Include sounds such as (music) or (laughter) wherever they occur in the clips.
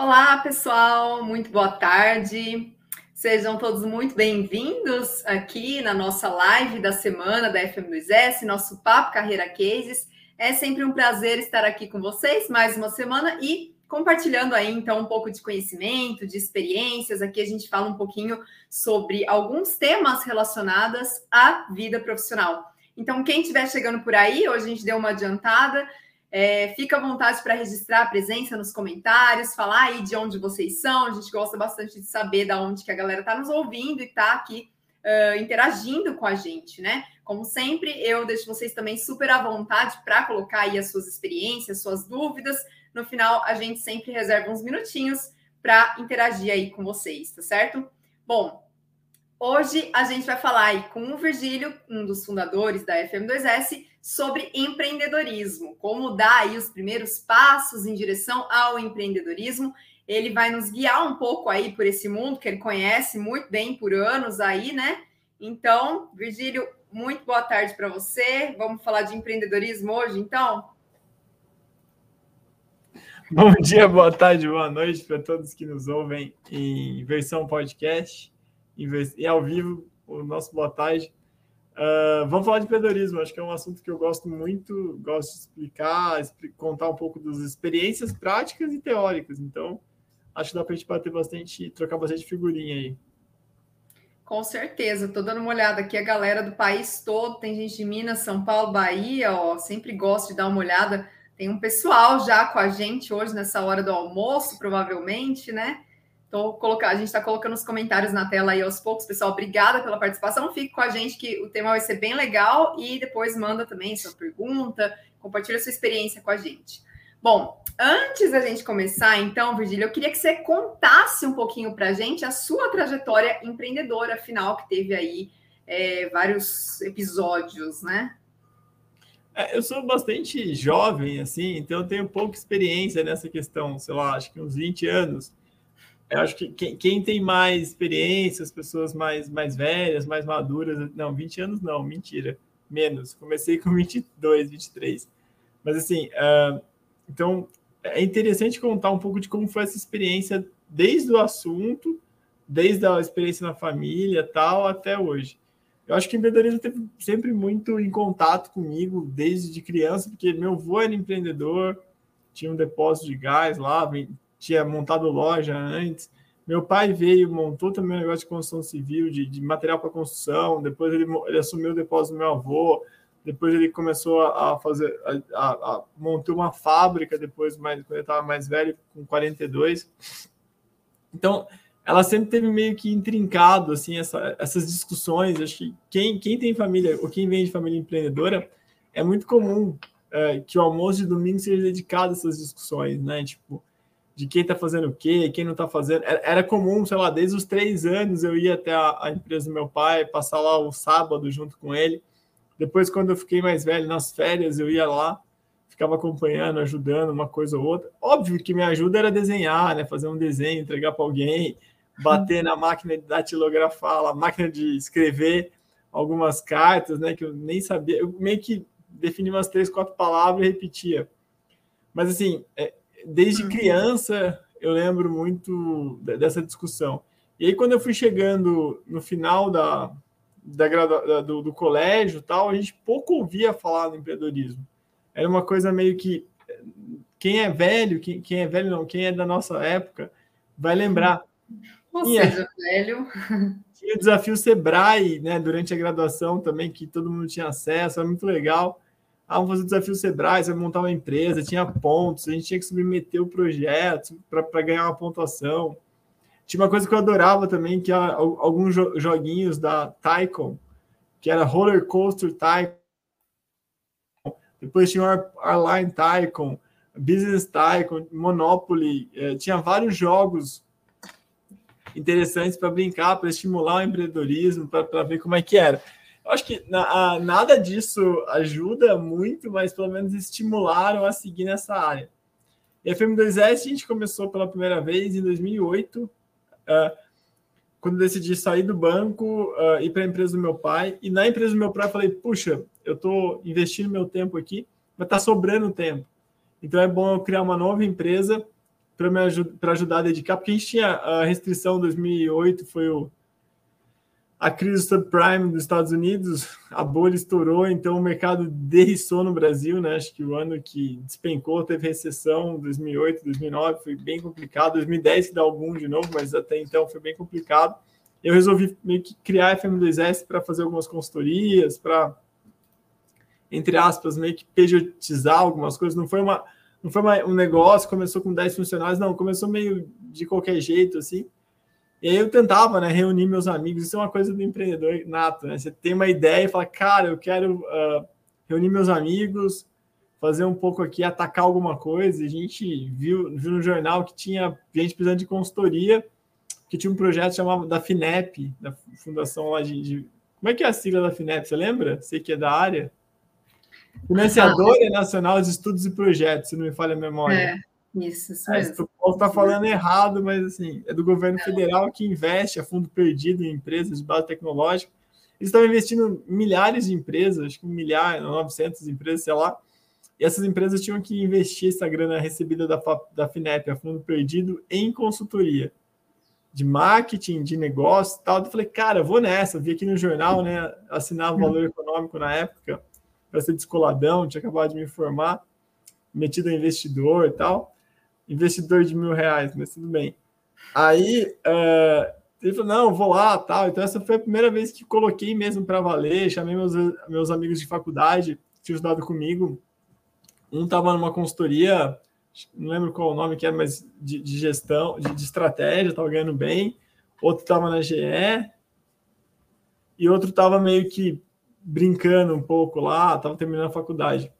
Olá, pessoal, muito boa tarde. Sejam todos muito bem-vindos aqui na nossa live da semana da FM2S, nosso Papo Carreira Cases. É sempre um prazer estar aqui com vocês mais uma semana e compartilhando aí então um pouco de conhecimento, de experiências. Aqui a gente fala um pouquinho sobre alguns temas relacionados à vida profissional. Então, quem estiver chegando por aí, hoje a gente deu uma adiantada, é, fica à vontade para registrar a presença nos comentários, falar aí de onde vocês são. A gente gosta bastante de saber da onde que a galera está nos ouvindo e está aqui uh, interagindo com a gente, né? Como sempre, eu deixo vocês também super à vontade para colocar aí as suas experiências, suas dúvidas. No final, a gente sempre reserva uns minutinhos para interagir aí com vocês, tá certo? Bom, hoje a gente vai falar aí com o Virgílio, um dos fundadores da FM2S, sobre empreendedorismo, como dar aí os primeiros passos em direção ao empreendedorismo. Ele vai nos guiar um pouco aí por esse mundo que ele conhece muito bem por anos aí, né? Então, Virgílio, muito boa tarde para você. Vamos falar de empreendedorismo hoje, então? (laughs) Bom dia, boa tarde, boa noite para todos que nos ouvem em versão podcast e ao vivo. O nosso boa tarde Uh, vamos falar de empreendedorismo, acho que é um assunto que eu gosto muito, gosto de explicar, contar um pouco das experiências práticas e teóricas. Então, acho que dá para a gente bater bastante, trocar bastante figurinha aí. Com certeza, estou dando uma olhada aqui, a galera do país todo, tem gente de Minas, São Paulo, Bahia, ó, sempre gosto de dar uma olhada. Tem um pessoal já com a gente hoje nessa hora do almoço, provavelmente, né? Tô colocando, a gente está colocando os comentários na tela aí aos poucos, pessoal. Obrigada pela participação. Fique com a gente que o tema vai ser bem legal e depois manda também sua pergunta, compartilha sua experiência com a gente. Bom, antes da gente começar, então, Virgília, eu queria que você contasse um pouquinho para a gente a sua trajetória empreendedora, afinal, que teve aí é, vários episódios, né? É, eu sou bastante jovem, assim, então eu tenho pouca experiência nessa questão, sei lá, acho que uns 20 anos. Eu acho que quem, quem, tem mais experiência, as pessoas mais, mais velhas, mais maduras, não, 20 anos não, mentira, menos. Comecei com 22, 23. Mas assim, uh, então é interessante contar um pouco de como foi essa experiência desde o assunto, desde a experiência na família tal, até hoje. Eu acho que o empreendedorismo teve sempre muito em contato comigo desde de criança, porque meu avô era empreendedor, tinha um depósito de gás lá, tinha montado loja antes. Meu pai veio, montou também um negócio de construção civil, de, de material para construção. Depois ele, ele, assumiu o depósito do meu avô. Depois ele começou a fazer, a, a, a montou uma fábrica depois, mais, quando ele estava mais velho, com 42. Então, ela sempre teve meio que intrincado assim essa, essas discussões. Acho que quem, quem tem família ou quem vem de família empreendedora é muito comum é, que o almoço de domingo seja dedicado a essas discussões, né? Tipo, de quem está fazendo o quê, quem não está fazendo. Era comum, sei lá, desde os três anos eu ia até a, a, empresa do meu pai, passar lá o sábado junto com ele. Depois, quando eu fiquei mais velho, nas férias, eu ia lá, ficava acompanhando, ajudando uma coisa ou outra. Óbvio que minha ajuda era desenhar, né? Fazer um desenho, entregar para alguém, bater na máquina de datilografar, a máquina de escrever algumas cartas, né? Que eu nem sabia. Eu meio que defini umas três, quatro palavras e repetia. Mas assim, é, desde uhum. criança eu lembro muito dessa discussão. E aí, quando eu fui chegando no final da, da, da do, do, colégio tal, a gente pouco ouvia falar do empreendedorismo. Era uma coisa meio que quem é velho, quem, quem é velho não, quem é da nossa época, vai lembrar. (laughs) Ou seja, velho. (laughs) Tinha o desafio Sebrae, né, durante a graduação também, que todo mundo tinha acesso, era muito legal. Ah, vamos fazer o desafio Sebrae, você vai montar uma empresa, tinha pontos, a gente tinha que submeter o projeto para ganhar uma pontuação. Tinha uma coisa que eu adorava também, que era alguns joguinhos da Tycoon, que era Roller Coaster Tycoon. Depois tinha o Airline Tycoon, Business Tycoon, Monopoly. Eh, tinha vários jogos interessantes para brincar, para estimular o empreendedorismo, para ver como é que era. Acho que na, a, nada disso ajuda muito, mas pelo menos estimularam a seguir nessa área. E a FM2S a gente começou pela primeira vez em 2008, uh, quando decidi sair do banco uh, ir para a empresa do meu pai. E na empresa do meu pai eu falei, puxa, eu estou investindo meu tempo aqui, mas está sobrando tempo. Então é bom eu criar uma nova empresa para ajudar a dedicar, porque a gente tinha a restrição 2008, foi o, a crise subprime dos Estados Unidos, a bolha estourou, então o mercado derriçou no Brasil, né? Acho que o ano que despencou teve recessão, 2008, 2009, foi bem complicado, 2010 que dá algum de novo, mas até então foi bem complicado. Eu resolvi meio que criar a FM2S para fazer algumas consultorias, para, entre aspas, meio que pejotizar algumas coisas. Não foi, uma, não foi uma, um negócio, começou com 10 funcionários, não, começou meio de qualquer jeito, assim. E aí eu tentava, né, reunir meus amigos. Isso é uma coisa do empreendedor nato, né? Você tem uma ideia e fala, cara, eu quero uh, reunir meus amigos, fazer um pouco aqui, atacar alguma coisa. E a gente viu, viu no jornal que tinha gente precisando de consultoria, que tinha um projeto chamado da FINEP, da fundação lá de, de... Como é que é a sigla da FINEP? Você lembra? Sei que é da área. Financiadora ah, Nacional de Estudos e Projetos, se não me falha a memória. É. Isso, isso é, mesmo. O está falando errado, mas assim, é do governo federal que investe a fundo perdido em empresas de base tecnológica. Eles estão investindo milhares de empresas, acho que um milhar, 900 empresas, sei lá. E essas empresas tinham que investir essa grana recebida da, da FINEP, a fundo perdido, em consultoria de marketing, de negócio e tal. Eu falei, cara, eu vou nessa. Eu vi aqui no jornal, né? Assinava o valor econômico na época, para ser descoladão, tinha acabado de me informar, metido a investidor e tal investidor de mil reais, mas tudo bem. Aí uh, ele falou: não, vou lá tal. Então, essa foi a primeira vez que coloquei mesmo para valer. Chamei meus, meus amigos de faculdade que tinham estudado comigo. Um estava numa consultoria, não lembro qual o nome que era, mas de, de gestão, de, de estratégia, estava ganhando bem. Outro estava na GE. E outro estava meio que brincando um pouco lá, estava terminando a faculdade.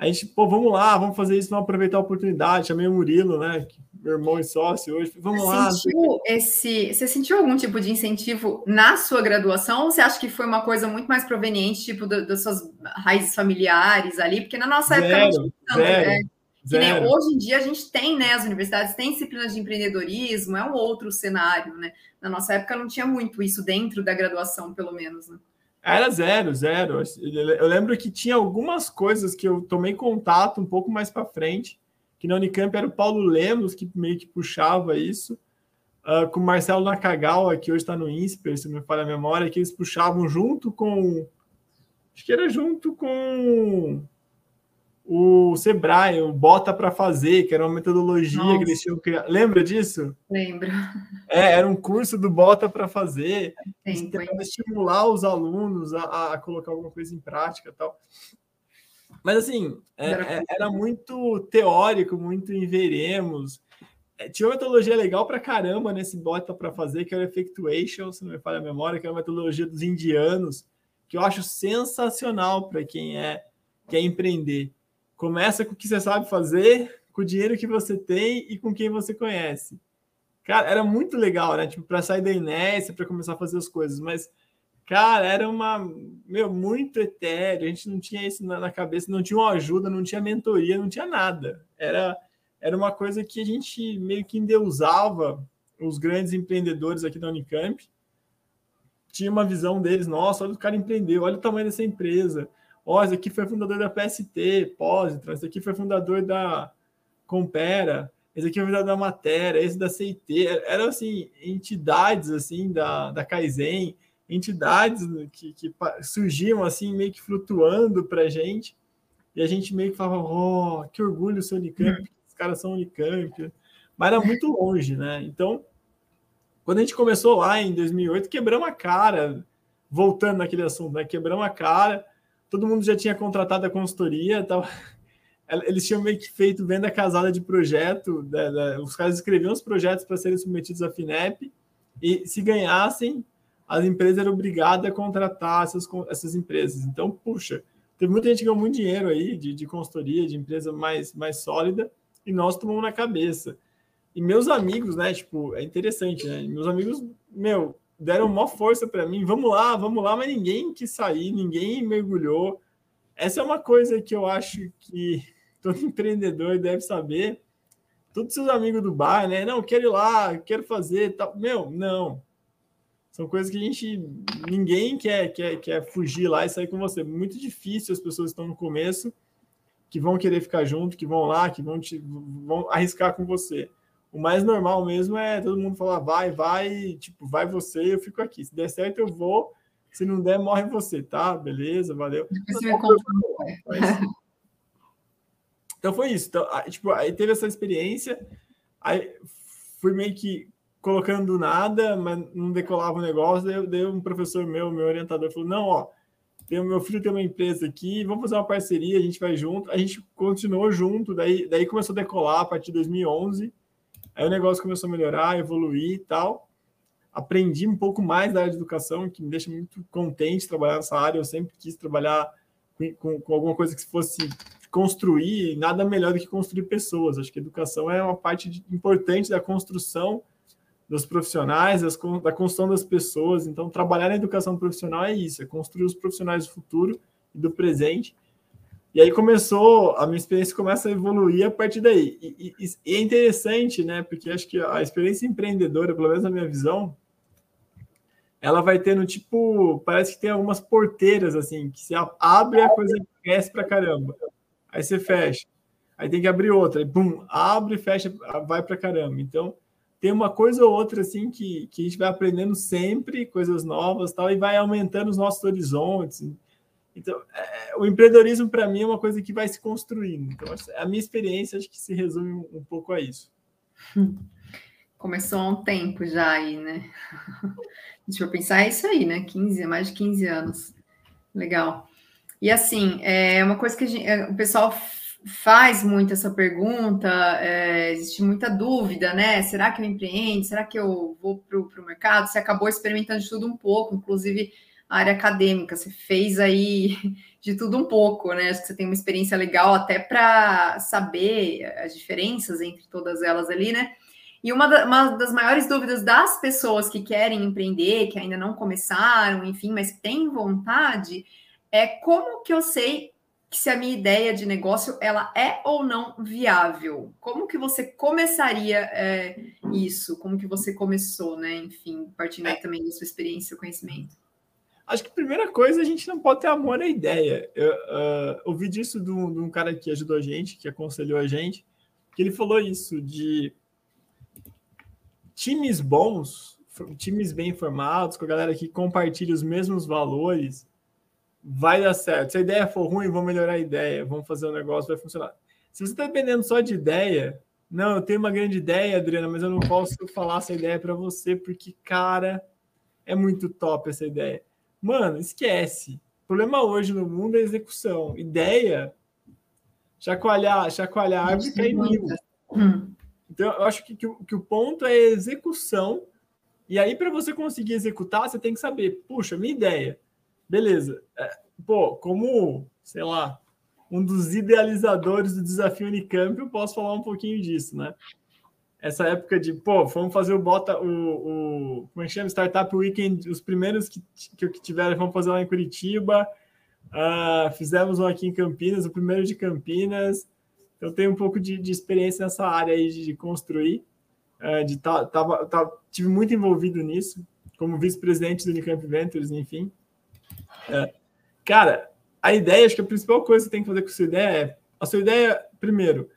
A gente, pô, vamos lá, vamos fazer isso, vamos aproveitar a oportunidade. Chamei o Murilo, né? Meu irmão e sócio hoje. Vamos você lá. Sentiu esse, você sentiu algum tipo de incentivo na sua graduação? Ou você acha que foi uma coisa muito mais proveniente, tipo, do, das suas raízes familiares ali? Porque na nossa zero, época não tinha tanto, zero, né? Zero. hoje em dia a gente tem, né? As universidades têm disciplinas de empreendedorismo, é um outro cenário, né? Na nossa época não tinha muito isso dentro da graduação, pelo menos, né? Era zero, zero. Eu lembro que tinha algumas coisas que eu tomei contato um pouco mais para frente, que na Unicamp era o Paulo Lemos que meio que puxava isso, uh, com o Marcelo Nakagawa, que hoje está no INSPER, se me falha a memória, que eles puxavam junto com. Acho que era junto com o Sebrae, o Bota para Fazer, que era uma metodologia Nossa. que eles tinham criado. Lembra disso? Lembro. É, era um curso do Bota para Fazer, para estimular os alunos a, a, colocar alguma coisa em prática tal. Mas, assim, é, é, era muito teórico, muito em veremos. É, tinha uma metodologia legal para caramba nesse Bota para Fazer, que era o Effectuation, se não me falha a memória, que era uma metodologia dos indianos, que eu acho sensacional para quem é quer empreender Começa com o que você sabe fazer, com o dinheiro que você tem e com quem você conhece. Cara, era muito legal, né? Tipo, para sair da inércia, para começar a fazer as coisas, mas cara, era uma, meu, muito etéreo, a gente não tinha isso na, na cabeça, não tinha uma ajuda, não tinha mentoria, não tinha nada. Era era uma coisa que a gente meio que endeusava os grandes empreendedores aqui da Unicamp. Tinha uma visão deles, nossa, olha o cara empreendeu, olha o tamanho dessa empresa Ó, esse aqui foi fundador da PST, Positron, esse aqui foi fundador da Compera, esse aqui foi fundador da Matéria, esse da CIT. Eram, assim, entidades, assim, da, da Kaizen, entidades que, que surgiam, assim, meio que flutuando para a gente. E a gente meio que falava, oh, que orgulho ser Unicamp, os caras são Unicamp. Mas era muito longe, né? Então, quando a gente começou lá em 2008, quebramos a cara, voltando naquele assunto, né? Quebramos a cara, todo mundo já tinha contratado a consultoria, tava, (laughs) eles tinham meio que feito venda casada de projeto, né, né, os caras escreviam os projetos para serem submetidos à FINEP, e se ganhassem, as empresas eram obrigadas a contratar essas, essas empresas. Então, puxa, teve muita gente que ganhou muito dinheiro aí de, de consultoria, de empresa mais, mais sólida, e nós tomamos na cabeça. E meus amigos, né, tipo, é interessante, né? Meus amigos, meu, deram maior força para mim, vamos lá, vamos lá, mas ninguém quis sair, ninguém mergulhou. Essa é uma coisa que eu acho que todo (laughs) empreendedor deve saber. Todos seus amigos do bar, né? Não, quero ir lá, quero fazer, tal. Meu, não. São coisas que a gente ninguém quer, quer, quer fugir lá e sair com você. Muito difícil as pessoas estão no começo que vão querer ficar junto, que vão lá, que vão te vão arriscar com você. O mais normal mesmo é todo mundo falar, vai, vai, tipo, vai você, eu fico aqui. Se der certo, eu vou. Se não der, morre você, tá? Beleza, valeu. (laughs) Então foi isso. Então, tipo, aí teve essa experiência, aí fui meio que colocando do nada, mas não decolava o negócio. Daí, daí um professor meu, meu orientador, falou: não, ó, tem, meu filho tem uma empresa aqui, vamos fazer uma parceria, a gente vai junto. A gente continuou junto, daí, daí começou a decolar a partir de 2011. Aí o negócio começou a melhorar, evoluir e tal. Aprendi um pouco mais da área de educação, que me deixa muito contente trabalhar nessa área. Eu sempre quis trabalhar com, com, alguma coisa que fosse construir, nada melhor do que construir pessoas. Acho que educação é uma parte de, importante da construção dos profissionais, das, da construção das pessoas. Então, trabalhar na educação profissional é isso, é construir os profissionais do futuro e do presente. E aí começou, a minha experiência começa a evoluir a partir daí. E, e, e é interessante, né? Porque acho que a experiência empreendedora, pelo menos na minha visão, ela vai tendo tipo, parece que tem algumas porteiras assim, que se abre a coisa cresce pra caramba aí você fecha, aí tem que abrir outra, aí bum, abre, fecha, vai para caramba. Então, tem uma coisa ou outra assim que, que a gente vai aprendendo sempre, coisas novas tal, e vai aumentando os nossos horizontes. Então, é, o empreendedorismo para mim é uma coisa que vai se construindo. Então, a minha experiência acho que se resume um, um pouco a isso. (laughs) Começou há um tempo já aí, né? (laughs) Deixa eu pensar, é isso aí, né? 15, mais de 15 anos. Legal. E assim, é uma coisa que gente, é, o pessoal faz muito essa pergunta, é, existe muita dúvida, né? Será que eu empreendo? Será que eu vou para o mercado? Você acabou experimentando de tudo um pouco, inclusive a área acadêmica, você fez aí (laughs) de tudo um pouco, né? Acho que você tem uma experiência legal até para saber as diferenças entre todas elas ali, né? E uma, da, uma, das maiores dúvidas das pessoas que querem empreender, que ainda não começaram, enfim, mas que têm vontade, é como que eu sei que se a minha ideia de negócio ela é ou não viável? Como que você começaria é, isso? Como que você começou, né? Enfim, partindo é. também da sua experiência e conhecimento. Acho que a primeira coisa a gente não pode ter amor à ideia. Eu uh, ouvi disso de um, de um cara que ajudou a gente, que aconselhou a gente, que ele falou isso de times bons, times bem formados, com a galera que compartilha os mesmos valores, vai dar certo. Se a ideia for ruim, vamos melhorar a ideia, vamos fazer o um negócio, vai funcionar. Se você está dependendo só de ideia, não, eu tenho uma grande ideia, Adriana, mas eu não posso falar essa ideia para você porque, cara, é muito top essa ideia. Mano, esquece. O problema hoje no mundo é execução. Ideia, chacoalhar, chacoalhar árvore cai mil. Hum. Então, eu acho que, que, que o ponto é execução. E aí, para você conseguir executar, você tem que saber, puxa, minha ideia Beleza. É, pô, como, sei lá, um dos idealizadores do desafio Unicamp, eu posso falar um pouquinho disso, né? Essa época de, pô, vamos fazer o bota, o, o como é que chama? Startup Weekend, os primeiros que, que, tiveram, vamos fazer lá em Curitiba. Uh, fizemos um aqui em Campinas, o primeiro de Campinas. Eu tenho um pouco de, de experiência nessa área aí de, de construir. Uh, de tá, tava, tá, tive muito envolvido nisso, como vice-presidente do Unicamp Ventures, enfim. É. Cara, a ideia, acho que a principal coisa que você tem que fazer com a sua ideia é a sua ideia, primeiro,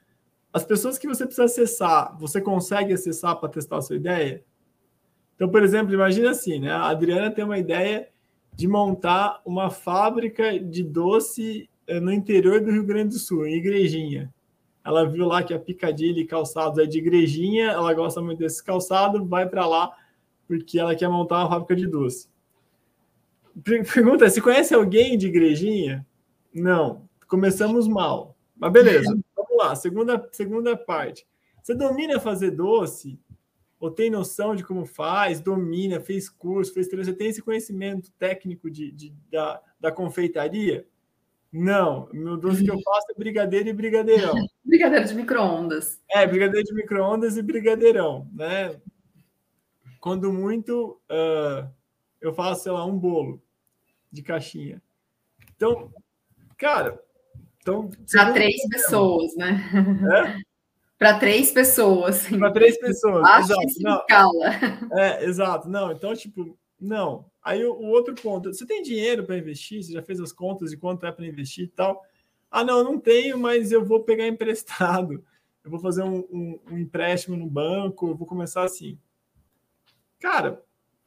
as pessoas que você precisa acessar, você consegue acessar para testar a sua ideia? Então, por exemplo, imagina assim, né? A Adriana tem uma ideia de montar uma fábrica de doce eh, no interior do Rio Grande do Sul, em Igrejinha. Ela viu lá que a Picadilly Calçados é de Igrejinha, ela gosta muito desse calçado, vai para lá porque ela quer montar uma fábrica de doce. Pergunta: se conhece alguém de igrejinha? Não. Começamos mal. Mas beleza, (laughs) lá. Segunda, segunda parte. Você domina fazer doce? Ou tem noção de como faz? Domina, fez curso, fez Você tem esse conhecimento técnico de, de da, da confeitaria? Não, meu doce que eu faço é brigadeiro e brigadeirão. (laughs) brigadeiro de micro-ondas. É, brigadeiro de micro-ondas e brigadeirão, né? Quando muito, uh, eu faço, sei lá, um bolo de caixinha. Então, cara, então. Para três pessoas, né? É? (laughs) Para três pessoas. Para três pessoas. Acho exato. Não, escala. É, exato. Não, então, tipo, não. Aí o, o outro ponto, você tem dinheiro para investir? Você já fez as contas de quanto é para investir e tal? Ah, não, não tenho, mas eu vou pegar emprestado. eu vou fazer um, um, um empréstimo no banco, eu vou começar assim. Cara,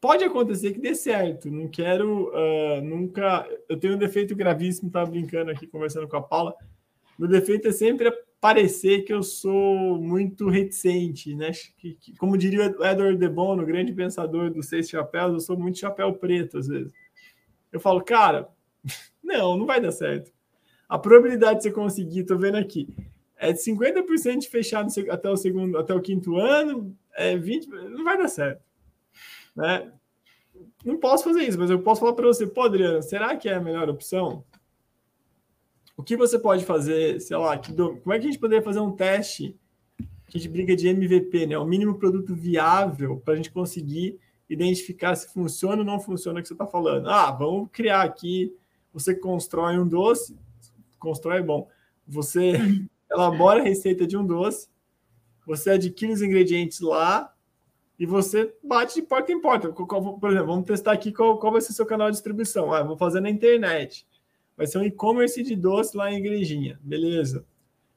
pode acontecer que dê certo. Não quero uh, nunca. Eu tenho um defeito gravíssimo, estava brincando aqui, conversando com a Paula. Meu defeito é sempre parecer que eu sou muito reticente, né? Que, que, como diria o Edward de Bono, grande pensador dos seis chapéus, eu sou muito chapéu preto às vezes. Eu falo, cara, (laughs) não, não vai dar certo. A probabilidade de você conseguir, tô vendo aqui, é de 50% de fechar até o segundo, até o quinto ano, é 20, não vai dar certo. Né? Não posso fazer isso, mas eu posso falar para você, pô, Adriano, será que é a melhor opção? O que você pode fazer, sei lá, que do... como é que a gente poderia fazer um teste que a gente briga de MVP, né? O mínimo produto viável para a gente conseguir identificar se funciona ou não funciona o que você está falando. Ah, vamos criar aqui. Você constrói um doce, constrói bom. Você (laughs) elabora a receita de um doce, você adquire os ingredientes lá e você bate de porta em porta. Por exemplo, vamos testar aqui qual, qual vai ser o seu canal de distribuição. Ah, vou fazer na internet. Vai ser um e-commerce de doce lá em Igrejinha. Beleza.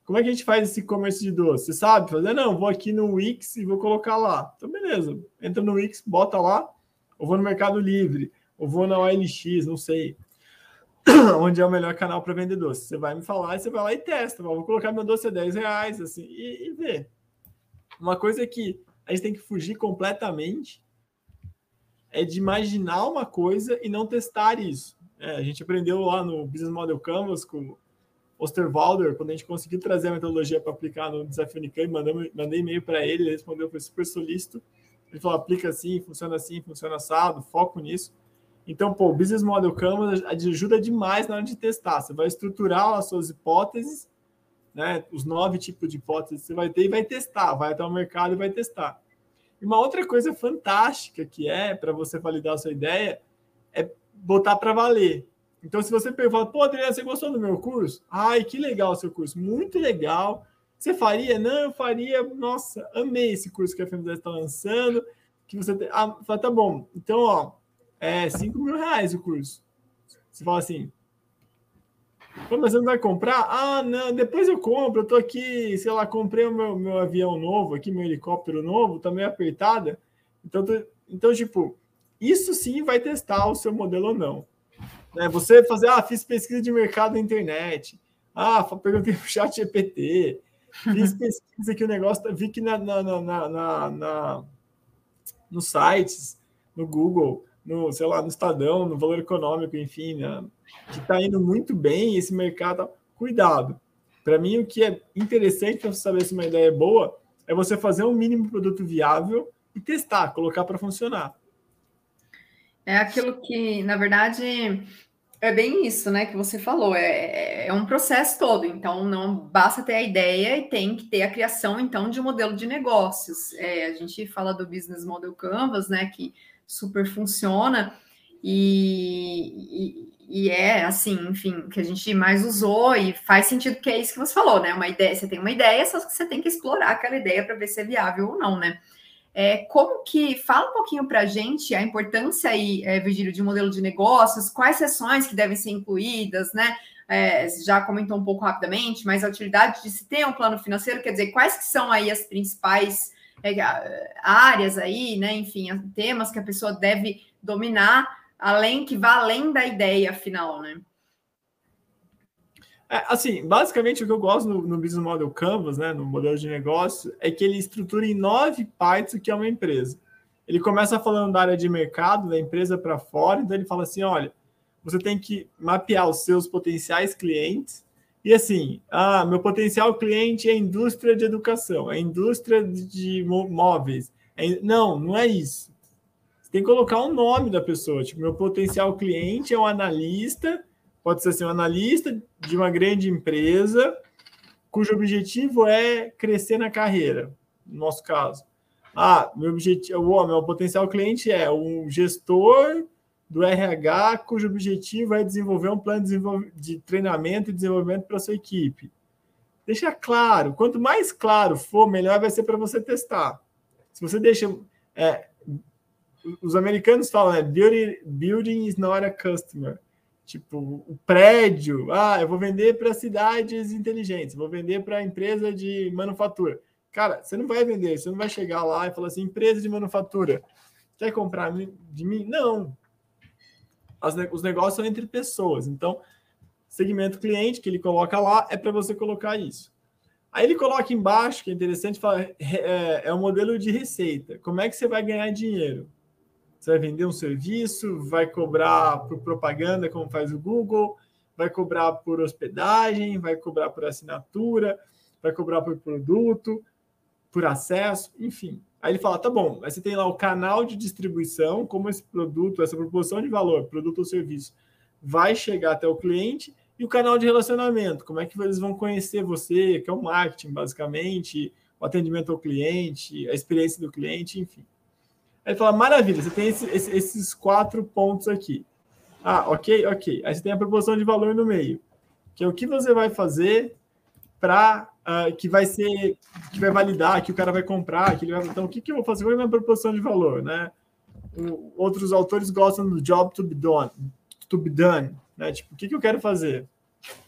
Como é que a gente faz esse e-commerce de doce? Você sabe fazer? Não, vou aqui no Wix e vou colocar lá. Então, beleza. Entra no Wix, bota lá. Ou vou no Mercado Livre. Ou vou na OLX, não sei. (clears throat) Onde é o melhor canal para vender doce. Você vai me falar e você vai lá e testa. Vou colocar meu doce a 10 reais, assim, e, e ver. Uma coisa que a gente tem que fugir completamente é de imaginar uma coisa e não testar isso. É, a gente aprendeu lá no Business Model Canvas com Osterwalder, quando a gente conseguiu trazer a metodologia para aplicar no desafio Unicamp, mandei, mandei e-mail para ele, ele respondeu, foi super solícito. Ele falou, aplica assim, funciona assim, funciona assado, foco nisso. Então, pô, o Business Model Canvas ajuda demais na hora de testar. Você vai estruturar as suas hipóteses, né? Os nove tipos de hipóteses que você vai ter e vai testar, vai até o mercado e vai testar. E uma outra coisa fantástica que é para você validar a sua ideia é botar para valer. Então, se você pergunta, pô, Adriano, você gostou do meu curso? Ai, que legal o seu curso, muito legal. Você faria? Não, eu faria. Nossa, amei esse curso que a FMDS está lançando. Que você tem... Ah, tá bom. Então, ó, é 5 mil reais o curso. Você fala assim, Pô, mas você não vai comprar? Ah, não, depois eu compro. Eu tô aqui, sei lá, comprei o meu, meu avião novo, aqui, meu helicóptero novo, tá meio apertada. Então, tô... então, tipo, isso sim vai testar o seu modelo ou não. Né? Você fazer, ah, fiz pesquisa de mercado na internet. Ah, perguntei para o chat GPT. Fiz pesquisa que o negócio, tá, vi que na, na, na, na, na nos sites, no Google, no, sei lá, no Estadão, no Valor Econômico, enfim, né? Que está indo muito bem esse mercado. Cuidado. Para mim, o que é interessante para você saber se uma ideia é boa é você fazer um mínimo produto viável e testar, colocar para funcionar. É aquilo que, na verdade, é bem isso, né, que você falou. É, é, é um processo todo. Então, não basta ter a ideia e tem que ter a criação, então, de um modelo de negócios. É, a gente fala do Business Model Canvas, né, que super funciona. E, e, e, é assim, enfim, que a gente mais usou e faz sentido que é isso que você falou, né? Uma ideia, você tem uma ideia, só que você tem que explorar aquela ideia para ver se é viável ou não, né? É, como que fala um pouquinho para a gente a importância aí, é, Virgílio, de um modelo de negócios, quais sessões que devem ser incluídas, né? É, já comentou um pouco rapidamente, mas a utilidade de se ter um plano financeiro, quer dizer, quais que são aí as principais é, áreas aí, né? Enfim, temas que a pessoa deve dominar, além que vá além da ideia final, né? É, assim, basicamente o que eu gosto no, no, Business Model Canvas, né, no modelo de negócio, é que ele estrutura em nove partes o que é uma empresa. Ele começa falando da área de mercado, da empresa para fora, então ele fala assim: olha, você tem que mapear os seus potenciais clientes. E assim, ah, meu potencial cliente é a indústria de educação, é a indústria de móveis. É... Não, não é isso. Você tem que colocar o nome da pessoa. Tipo, meu potencial cliente é um analista pode ser assim, um analista de uma grande empresa cujo objetivo é crescer na carreira, no nosso caso. Ah, meu objetivo, o meu potencial cliente é um gestor do RH cujo objetivo é desenvolver um plano de, treinamento e desenvolvimento para sua equipe. Deixa claro, quanto mais claro for, melhor vai ser para você testar. Se você deixa. É, os americanos falam, né? Building, is not a customer. Tipo, o prédio, ah, eu vou vender para cidades inteligentes, vou vender para empresa de manufatura. Cara, você não vai vender, você não vai chegar lá e falar assim, empresa de manufatura, quer comprar de mim? Não. As, os negócios são entre pessoas. Então, segmento cliente que ele coloca lá é para você colocar isso. Aí ele coloca embaixo, que é interessante, fala, é, é um modelo de receita. Como é que você vai ganhar dinheiro? Você vai vender um serviço, vai cobrar por propaganda, como faz o Google, vai cobrar por hospedagem, vai cobrar por assinatura, vai cobrar por produto, por acesso, enfim. Aí ele fala: tá bom, aí você tem lá o canal de distribuição, como esse produto, essa proporção de valor, produto ou serviço, vai chegar até o cliente, e o canal de relacionamento, como é que eles vão conhecer você, que é o marketing, basicamente, o atendimento ao cliente, a experiência do cliente, enfim. Aí fala, maravilha, você tem esse, esse, esses quatro pontos aqui. Ah, ok, ok. Aí você tem a proporção de valor no meio, que é o que você vai fazer para uh, ah, que vai ser, que vai validar, que o cara vai comprar, que ele vai, então o que, que eu vou fazer? Qual é a minha proporção de valor, né? O, outros autores gostam do job to be done, to be done, né? Tipo, o que, que eu quero fazer?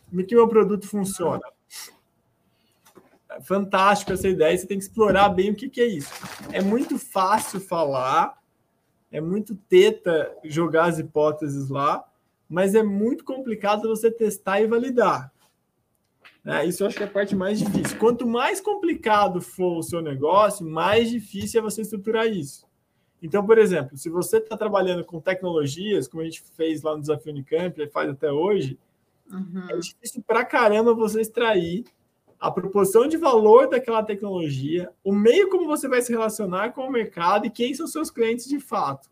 Como é que meu produto funciona? Fantástico essa ideia, você tem que explorar bem o que, que é isso. É muito fácil falar, é muito teta jogar as hipóteses lá, mas é muito complicado você testar e validar. É, isso eu acho que é a parte mais difícil. Quanto mais complicado for o seu negócio, mais difícil é você estruturar isso. Então, por exemplo, se você está trabalhando com tecnologias, como a gente fez lá no Desafio Unicamp e faz até hoje, uhum. é difícil pra caramba você extrair a proporção de valor daquela tecnologia, o meio como você vai se relacionar com o mercado e quem são seus clientes de fato.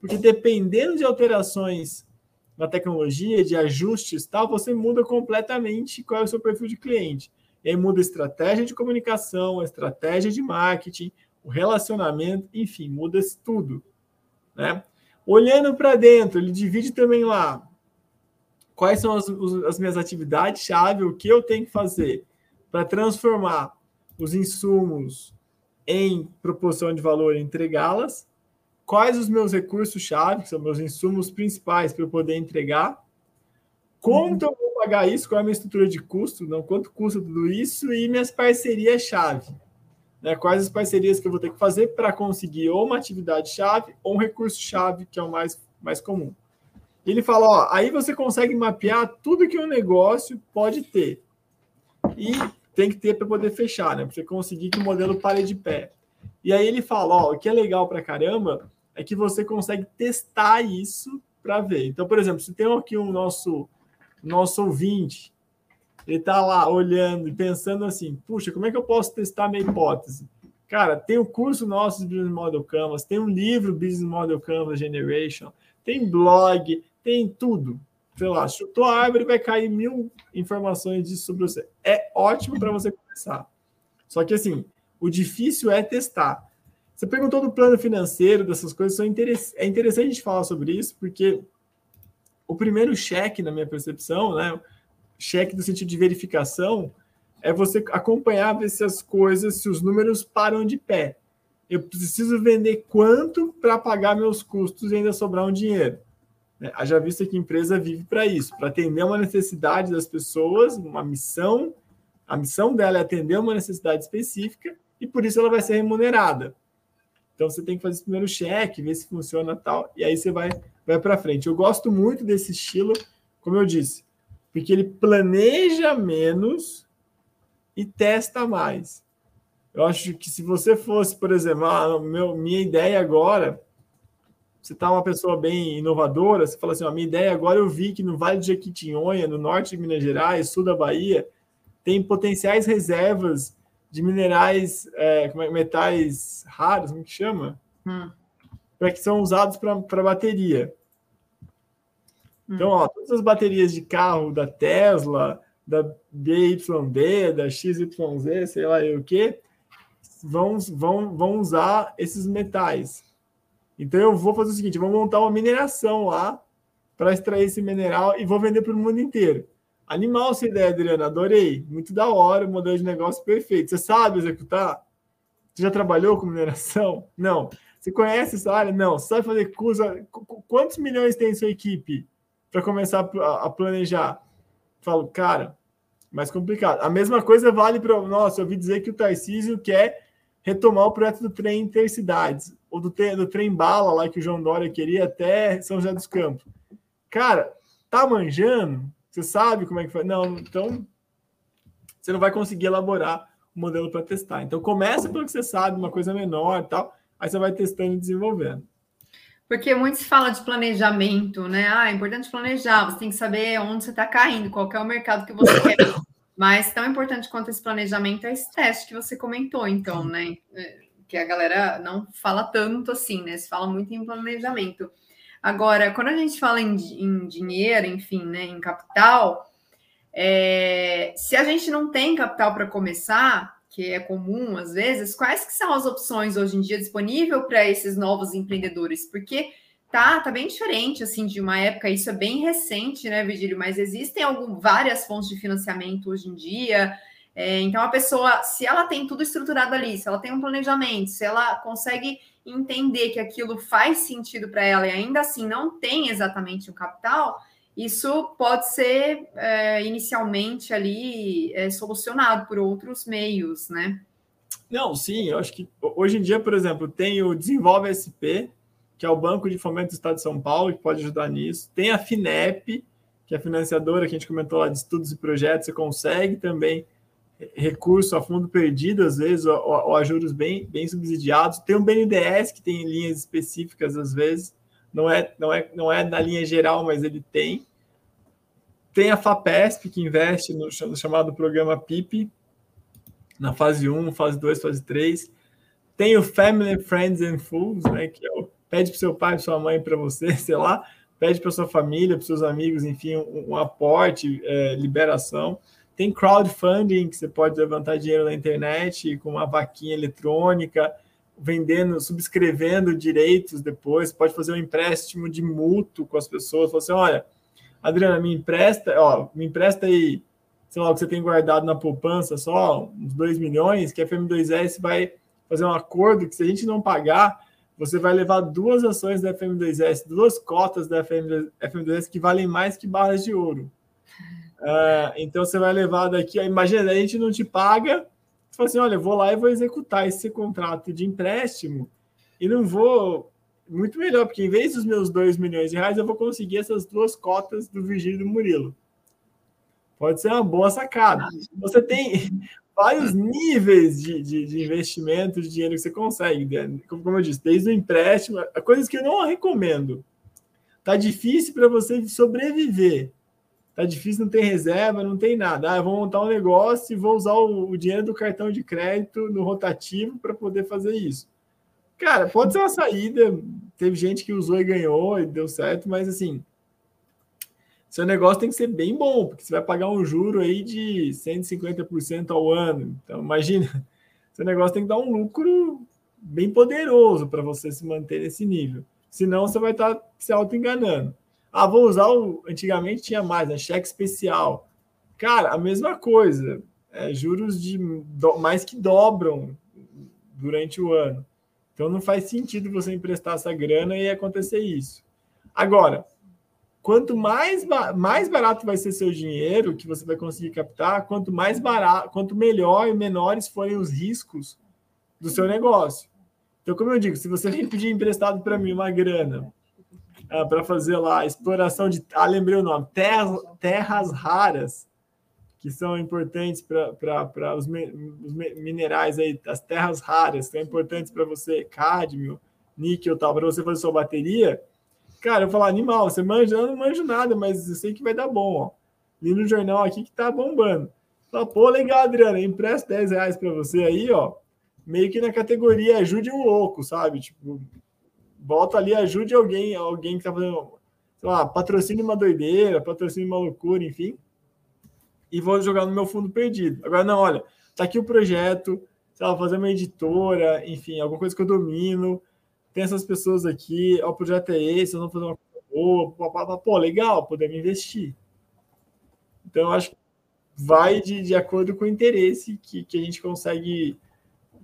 Porque dependendo de alterações na tecnologia, de ajustes tal, você muda completamente qual é o seu perfil de cliente. E aí muda a estratégia de comunicação, a estratégia de marketing, o relacionamento, enfim, muda tudo. Né? Olhando para dentro, ele divide também lá quais são as, as minhas atividades-chave, o que eu tenho que fazer para transformar os insumos em proporção de valor e entregá-las, quais os meus recursos-chave, que são meus insumos principais para eu poder entregar, quanto eu vou pagar isso, qual é a minha estrutura de custo, não, quanto custa tudo isso, e minhas parcerias-chave. Né? Quais as parcerias que eu vou ter que fazer para conseguir ou uma atividade-chave ou um recurso-chave, que é o mais, mais comum. Ele fala, ó, aí você consegue mapear tudo que um negócio pode ter. E tem que ter para poder fechar, né? Para você conseguir que o modelo pare de pé. E aí ele fala, ó, o que é legal para caramba é que você consegue testar isso para ver. Então, por exemplo, se tem aqui um nosso nosso ouvinte, ele está lá olhando e pensando assim, puxa, como é que eu posso testar minha hipótese? Cara, tem o curso nosso de Business Model Canvas, tem um livro Business Model Canvas Generation, tem blog, tem tudo sei lá, chutou a árvore, vai cair mil informações disso sobre você. É ótimo para você começar. Só que assim, o difícil é testar. Você perguntou do plano financeiro, dessas coisas, é interessante a gente falar sobre isso, porque o primeiro cheque, na minha percepção, né, cheque no sentido de verificação, é você acompanhar, ver se as coisas, se os números param de pé. Eu preciso vender quanto para pagar meus custos e ainda sobrar um dinheiro. Né? Haja vista que empresa vive para isso, para atender uma necessidade das pessoas, uma missão. A missão dela é atender uma necessidade específica e por isso ela vai ser remunerada. Então você tem que fazer primeiro cheque, ver se funciona tal, e aí você vai, vai para frente. Eu gosto muito desse estilo, como eu disse, porque ele planeja menos e testa mais. Eu acho que se você fosse, por exemplo, ah, meu, minha ideia agora você está uma pessoa bem inovadora, você fala assim, a minha ideia agora eu vi que no Vale de Jequitinhonha, no norte de Minas Gerais, sul da Bahia, tem potenciais reservas de minerais, é, como é, metais raros, como que chama? Hum. Para que são usados para bateria. Hum. Então, ó, todas as baterias de carro da Tesla, da BYD, da XYZ, sei lá o que, vão, vão, vão usar esses metais. Então eu vou fazer o seguinte: vou montar uma mineração lá para extrair esse mineral e vou vender para o mundo inteiro. Animal essa ideia, Adriana, adorei. Muito da hora, modelo de negócio perfeito. Você sabe executar? Você já trabalhou com mineração? Não. Você conhece essa área? Não. Você sabe fazer curso? Quantos milhões tem sua equipe? para começar a planejar. Falo, cara, mais complicado. A mesma coisa vale para. Nossa, eu ouvi dizer que o Tarcísio quer retomar o projeto do trem intercidades, ou do, do trem bala lá que o João Dória queria até São José dos Campos. Cara, tá manjando? Você sabe como é que faz? Não, então você não vai conseguir elaborar o modelo para testar. Então começa pelo que você sabe, uma coisa menor e tal, aí você vai testando e desenvolvendo. Porque muito se fala de planejamento, né? Ah, é importante planejar, você tem que saber onde você está caindo, qual é o mercado que você quer. Mas tão importante quanto esse planejamento é esse teste que você comentou, então, né? É, que a galera não fala tanto assim, né? Se fala muito em planejamento. Agora, quando a gente fala em, em dinheiro, enfim, né, em capital, é, se a gente não tem capital para começar, que é comum às vezes, quais que são as opções hoje em dia disponíveis para esses novos empreendedores? Porque tá, tá bem diferente assim de uma época, isso é bem recente, né, Virgílio? Mas existem algum, várias fontes de financiamento hoje em dia. É, então a pessoa, se ela tem tudo estruturado ali, se ela tem um planejamento, se ela consegue entender que aquilo faz sentido para ela e ainda assim não tem exatamente um capital, isso pode ser é, inicialmente ali é, solucionado por outros meios, né? Não, sim, eu acho que hoje em dia, por exemplo, tem o Desenvolve SP, que é o Banco de Fomento do Estado de São Paulo, que pode ajudar nisso. Tem a FINEP, que é a financiadora que a gente comentou lá de estudos e projetos, você consegue também recurso a fundo perdido, às vezes, ou, ou a juros bem, bem subsidiados. Tem o BNDES, que tem linhas específicas, às vezes não é, não é, não é na linha geral, mas ele tem. Tem a FAPESP, que investe no, no chamado programa PIP, na fase 1, fase 2, fase 3. Tem o Family, Friends and Fools, né, que é o, pede para seu pai, sua mãe, para você, (laughs) sei lá, pede para sua família, para seus amigos, enfim, um, um aporte, é, liberação. Tem crowdfunding, que você pode levantar dinheiro na internet com uma vaquinha eletrônica vendendo, subscrevendo direitos depois, pode fazer um empréstimo de mútuo com as pessoas, falar assim, olha, Adriana, me empresta, ó, me empresta aí, sei lá, o que você tem guardado na poupança, só uns 2 milhões, que a FM2S vai fazer um acordo que se a gente não pagar, você vai levar duas ações da FM2S, duas cotas da FM2S que valem mais que barras de ouro. Uh, (laughs) então você vai levar daqui, imagina, a gente não te paga, você fala assim: olha, vou lá e vou executar esse contrato de empréstimo e não vou. Muito melhor, porque em vez dos meus 2 milhões de reais, eu vou conseguir essas duas cotas do Virgílio e do Murilo. Pode ser uma boa sacada. Você tem vários níveis de, de, de investimento de dinheiro que você consegue. Né? Como, eu disse, desde o empréstimo, coisas que eu não recomendo. Tá difícil para você sobreviver tá difícil, não tem reserva, não tem nada. Ah, eu vou montar um negócio e vou usar o, o dinheiro do cartão de crédito no rotativo para poder fazer isso. Cara, pode ser uma saída. Teve gente que usou e ganhou e deu certo, mas assim, seu negócio tem que ser bem bom, porque você vai pagar um juro aí de 150% ao ano. Então, imagina, (laughs) seu negócio tem que dar um lucro bem poderoso para você se manter nesse nível. Senão, você vai estar tá se auto-enganando. Ah, vou usar o. Antigamente tinha mais, né? Cheque especial. Cara, a mesma coisa. É, juros de do, mais que dobram durante o ano. Então não faz sentido você emprestar essa grana e acontecer isso. Agora, quanto mais, mais barato vai ser seu dinheiro que você vai conseguir captar, quanto mais barato, quanto melhor e menores forem os riscos do seu negócio. Então, como eu digo, se você vem pedir emprestado para mim uma grana uh, para fazer lá exploração de. Ah, lembrei o nome: terras, terras raras, que são importantes para os, me, os minerais aí, as terras raras, que são importantes para você, cádmio, níquel tal, para você fazer sua bateria. Cara, eu falar animal, você manja, eu não manjo nada, mas eu sei que vai dar bom, ó. Li no jornal aqui que tá bombando. Fala, pô, legal, Adriana, empresto 10 reais para você aí, ó. Meio que na categoria ajude um louco, sabe? Tipo, bota ali, ajude alguém, alguém que tá fazendo, sei lá, patrocine uma doideira, patrocine uma loucura, enfim, e vou jogar no meu fundo perdido. Agora, não, olha, tá aqui o projeto, sei lá, fazer uma editora, enfim, alguma coisa que eu domino, tem essas pessoas aqui, ó, o projeto é esse, eu vou fazer uma coisa boa, pô, legal, podemos investir. Então, eu acho que vai de, de acordo com o interesse que, que a gente consegue,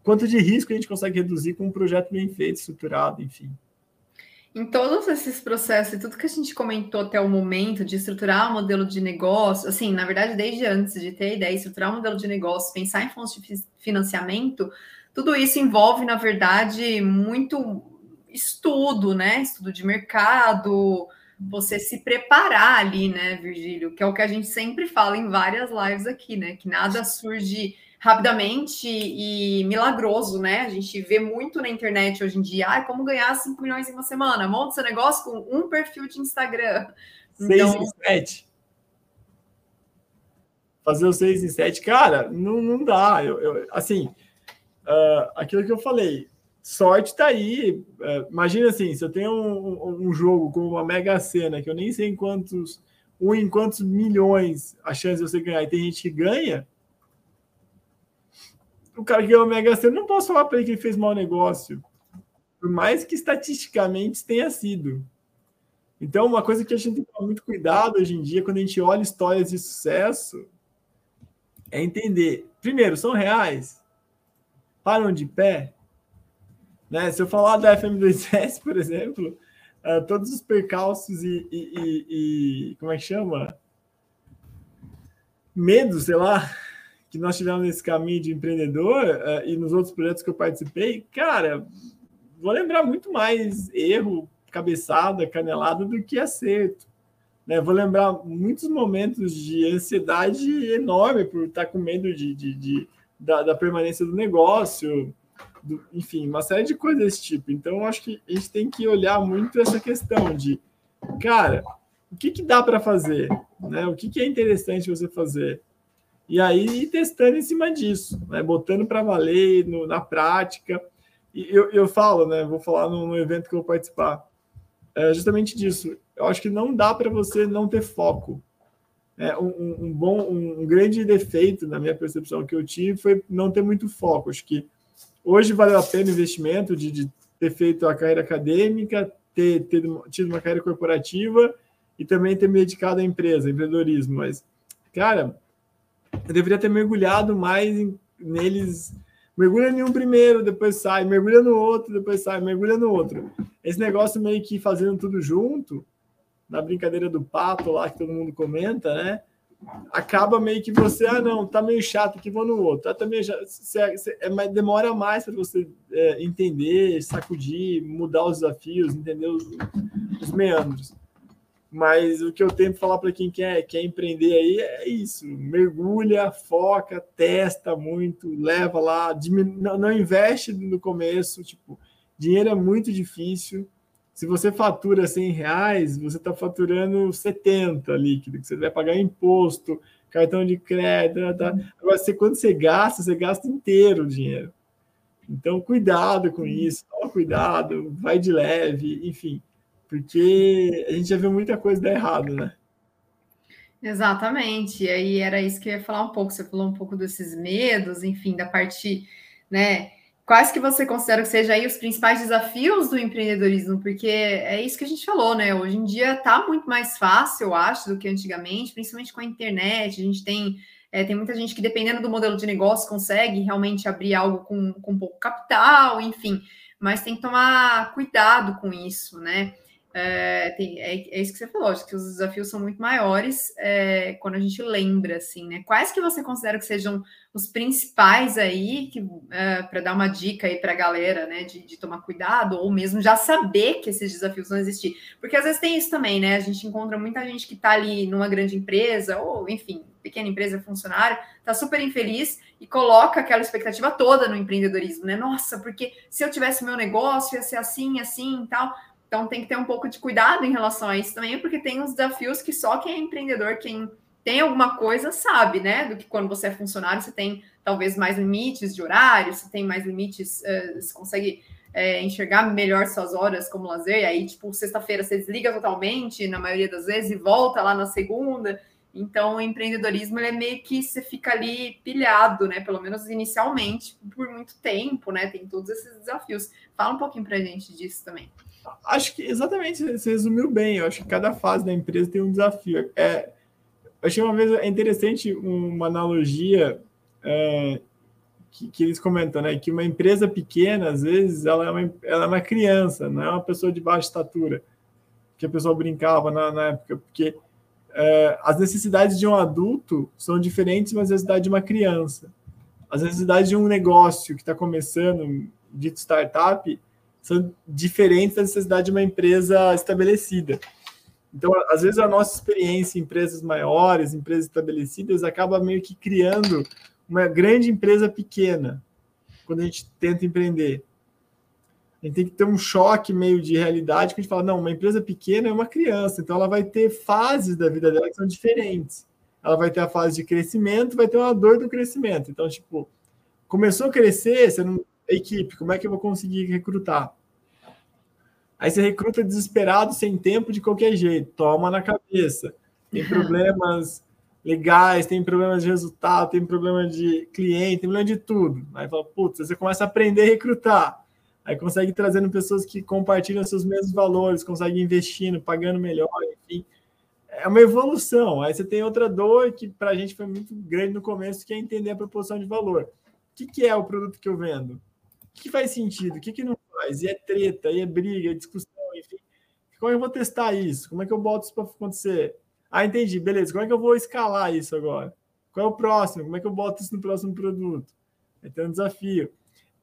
quanto de risco a gente consegue reduzir com um projeto bem feito, estruturado, enfim. Em todos esses processos e tudo que a gente comentou até o momento de estruturar um modelo de negócio, assim, na verdade, desde antes de ter ideia, estruturar um modelo de negócio, pensar em fontes de financiamento, tudo isso envolve, na verdade, muito estudo, né? Estudo de mercado, você se preparar ali, né, Virgílio? Que é o que a gente sempre fala em várias lives aqui, né? Que nada surge rapidamente e milagroso, né? A gente vê muito na internet hoje em dia, ah, como ganhar 5 milhões em uma semana. Monta seu negócio com um perfil de Instagram. 6 então... em 7. Fazer o 6 em 7, cara, não, não dá. Eu, eu assim, uh, aquilo que eu falei, sorte tá aí. Uh, imagina assim, se eu tenho um, um, jogo como uma Mega Sena, que eu nem sei em quantos, um em quantos milhões a chance de você ganhar, e tem gente que ganha, o cara que ganhou o Mega Sena, não posso falar para ele que ele fez mau negócio. Por mais que estatisticamente tenha sido. Então, uma coisa que a gente tem que tomar muito cuidado hoje em dia, quando a gente olha histórias de sucesso, é entender. Primeiro, são reais? Param de pé? Né? Se eu falar da FM2S, por exemplo, uh, todos os percalços e, e, e, e, Como é que chama? Medo, sei lá, que nós tivemos nesse caminho de empreendedor uh, e nos outros projetos que eu participei, cara, vou lembrar muito mais erro, cabeçada, canelada do que acerto. Né? Vou lembrar muitos momentos de ansiedade enorme por estar com medo de, de, de da, da, permanência do negócio, do, enfim, uma série de coisas desse tipo. Então, acho que a gente tem que olhar muito essa questão de, cara, o que, que dá para fazer? Né? O que, que é interessante você fazer? E aí testando em cima disso, né? botando para valer no, na prática. E eu, eu falo, né? Vou falar no, no evento que eu vou participar. É justamente disso. Eu acho que não dá para você não ter foco. É, um, um, bom, um grande defeito na minha percepção que eu tive foi não ter muito foco. Acho que hoje valeu a pena o investimento de, de ter feito a carreira acadêmica, ter, ter tido uma carreira corporativa e também ter me dedicado à empresa, empreendedorismo. Mas, cara, eu deveria ter mergulhado mais em, neles. Mergulha em um primeiro, depois sai, mergulha no outro, depois sai, mergulha no outro. Esse negócio meio que fazendo tudo junto, na brincadeira do pato lá que todo mundo comenta, né? Acaba meio que você, ah, não, tá meio chato aqui, vou no outro. Já, cê, cê, é, demora mais para você é, entender, sacudir, mudar os desafios, entender os, os meandros. Mas o que eu para falar para quem quer, quer empreender aí é isso: mergulha, foca, testa muito, leva lá, não, não investe no começo. Tipo, dinheiro é muito difícil. Se você fatura 100 reais, você está faturando 70 líquido, que você vai pagar imposto, cartão de crédito. Tá? Agora, você, quando você gasta, você gasta inteiro o dinheiro. Então, cuidado com isso, toma cuidado, vai de leve, enfim porque a gente já viu muita coisa dar errado, né? Exatamente. E aí era isso que eu ia falar um pouco. Você falou um pouco desses medos, enfim, da parte, né? Quais que você considera que sejam aí os principais desafios do empreendedorismo? Porque é isso que a gente falou, né? Hoje em dia tá muito mais fácil, eu acho, do que antigamente, principalmente com a internet. A gente tem, é, tem muita gente que, dependendo do modelo de negócio, consegue realmente abrir algo com, com pouco capital, enfim. Mas tem que tomar cuidado com isso, né? É, tem, é, é, isso que você falou, acho que os desafios são muito maiores é, quando a gente lembra, assim, né? Quais que você considera que sejam os principais aí, é, para dar uma dica aí para a galera, né, de, de, tomar cuidado, ou mesmo já saber que esses desafios vão existir? Porque às vezes tem isso também, né? A gente encontra muita gente que está ali numa grande empresa, ou enfim, pequena empresa, funcionário, está super infeliz e coloca aquela expectativa toda no empreendedorismo, né? Nossa, porque se eu tivesse meu negócio, ia ser assim, assim e tal. Então tem que ter um pouco de cuidado em relação a isso também, porque tem uns desafios que só quem é empreendedor, quem tem alguma coisa, sabe, né? Do que quando você é funcionário, você tem talvez mais limites de horário, você tem mais limites, uh, você consegue é, enxergar melhor suas horas como lazer, e aí, tipo, sexta-feira você desliga totalmente, na maioria das vezes, e volta lá na segunda. Então, o empreendedorismo é meio que você fica ali pilhado, né? Pelo menos inicialmente, por muito tempo, né? Tem todos esses desafios. Fala um pouquinho pra gente disso também. Acho que exatamente, você resumiu bem. Eu acho que cada fase da empresa tem um desafio. É, achei uma vez interessante uma analogia é, que, que, eles comentam, né? Que uma empresa pequena, às vezes, ela é uma, ela é uma criança, não é uma pessoa de baixa estatura, que a pessoa brincava na, na época, porque é, as necessidades de um adulto são diferentes das necessidades de uma criança. As necessidades de um negócio que está começando, dito startup, são diferentes da necessidade de uma empresa estabelecida. Então, às vezes, a nossa experiência em empresas maiores, empresas estabelecidas, acaba meio que criando uma grande empresa pequena quando a gente tenta empreender. A gente tem que ter um choque meio de realidade que a gente fala, não, uma empresa pequena é uma criança, então ela vai ter fases da vida dela que são diferentes. Ela vai ter a fase de crescimento, vai ter uma dor do crescimento. Então, tipo, começou a crescer, você não equipe, como é que eu vou conseguir recrutar? Aí você recruta desesperado, sem tempo, de qualquer jeito, toma na cabeça. Tem (laughs) problemas legais, tem problemas de resultado, tem problema de cliente, tem problema de tudo. Aí fala, putz, você começa a aprender a recrutar. Aí consegue trazendo pessoas que compartilham seus mesmos valores, consegue investindo, pagando melhor, enfim. É uma evolução. Aí você tem outra dor que para a gente foi muito grande no começo, que é entender a proporção de valor. O que, que é o produto que eu vendo? O que, que faz sentido? O que, que não E é treta, e é briga, é discussão, enfim. Como é que eu vou testar isso? Como é que eu boto isso para acontecer? Ah, entendi, beleza. Como é que eu vou escalar isso agora? Qual é o próximo? Como é que eu boto isso no próximo produto? Tem um desafio.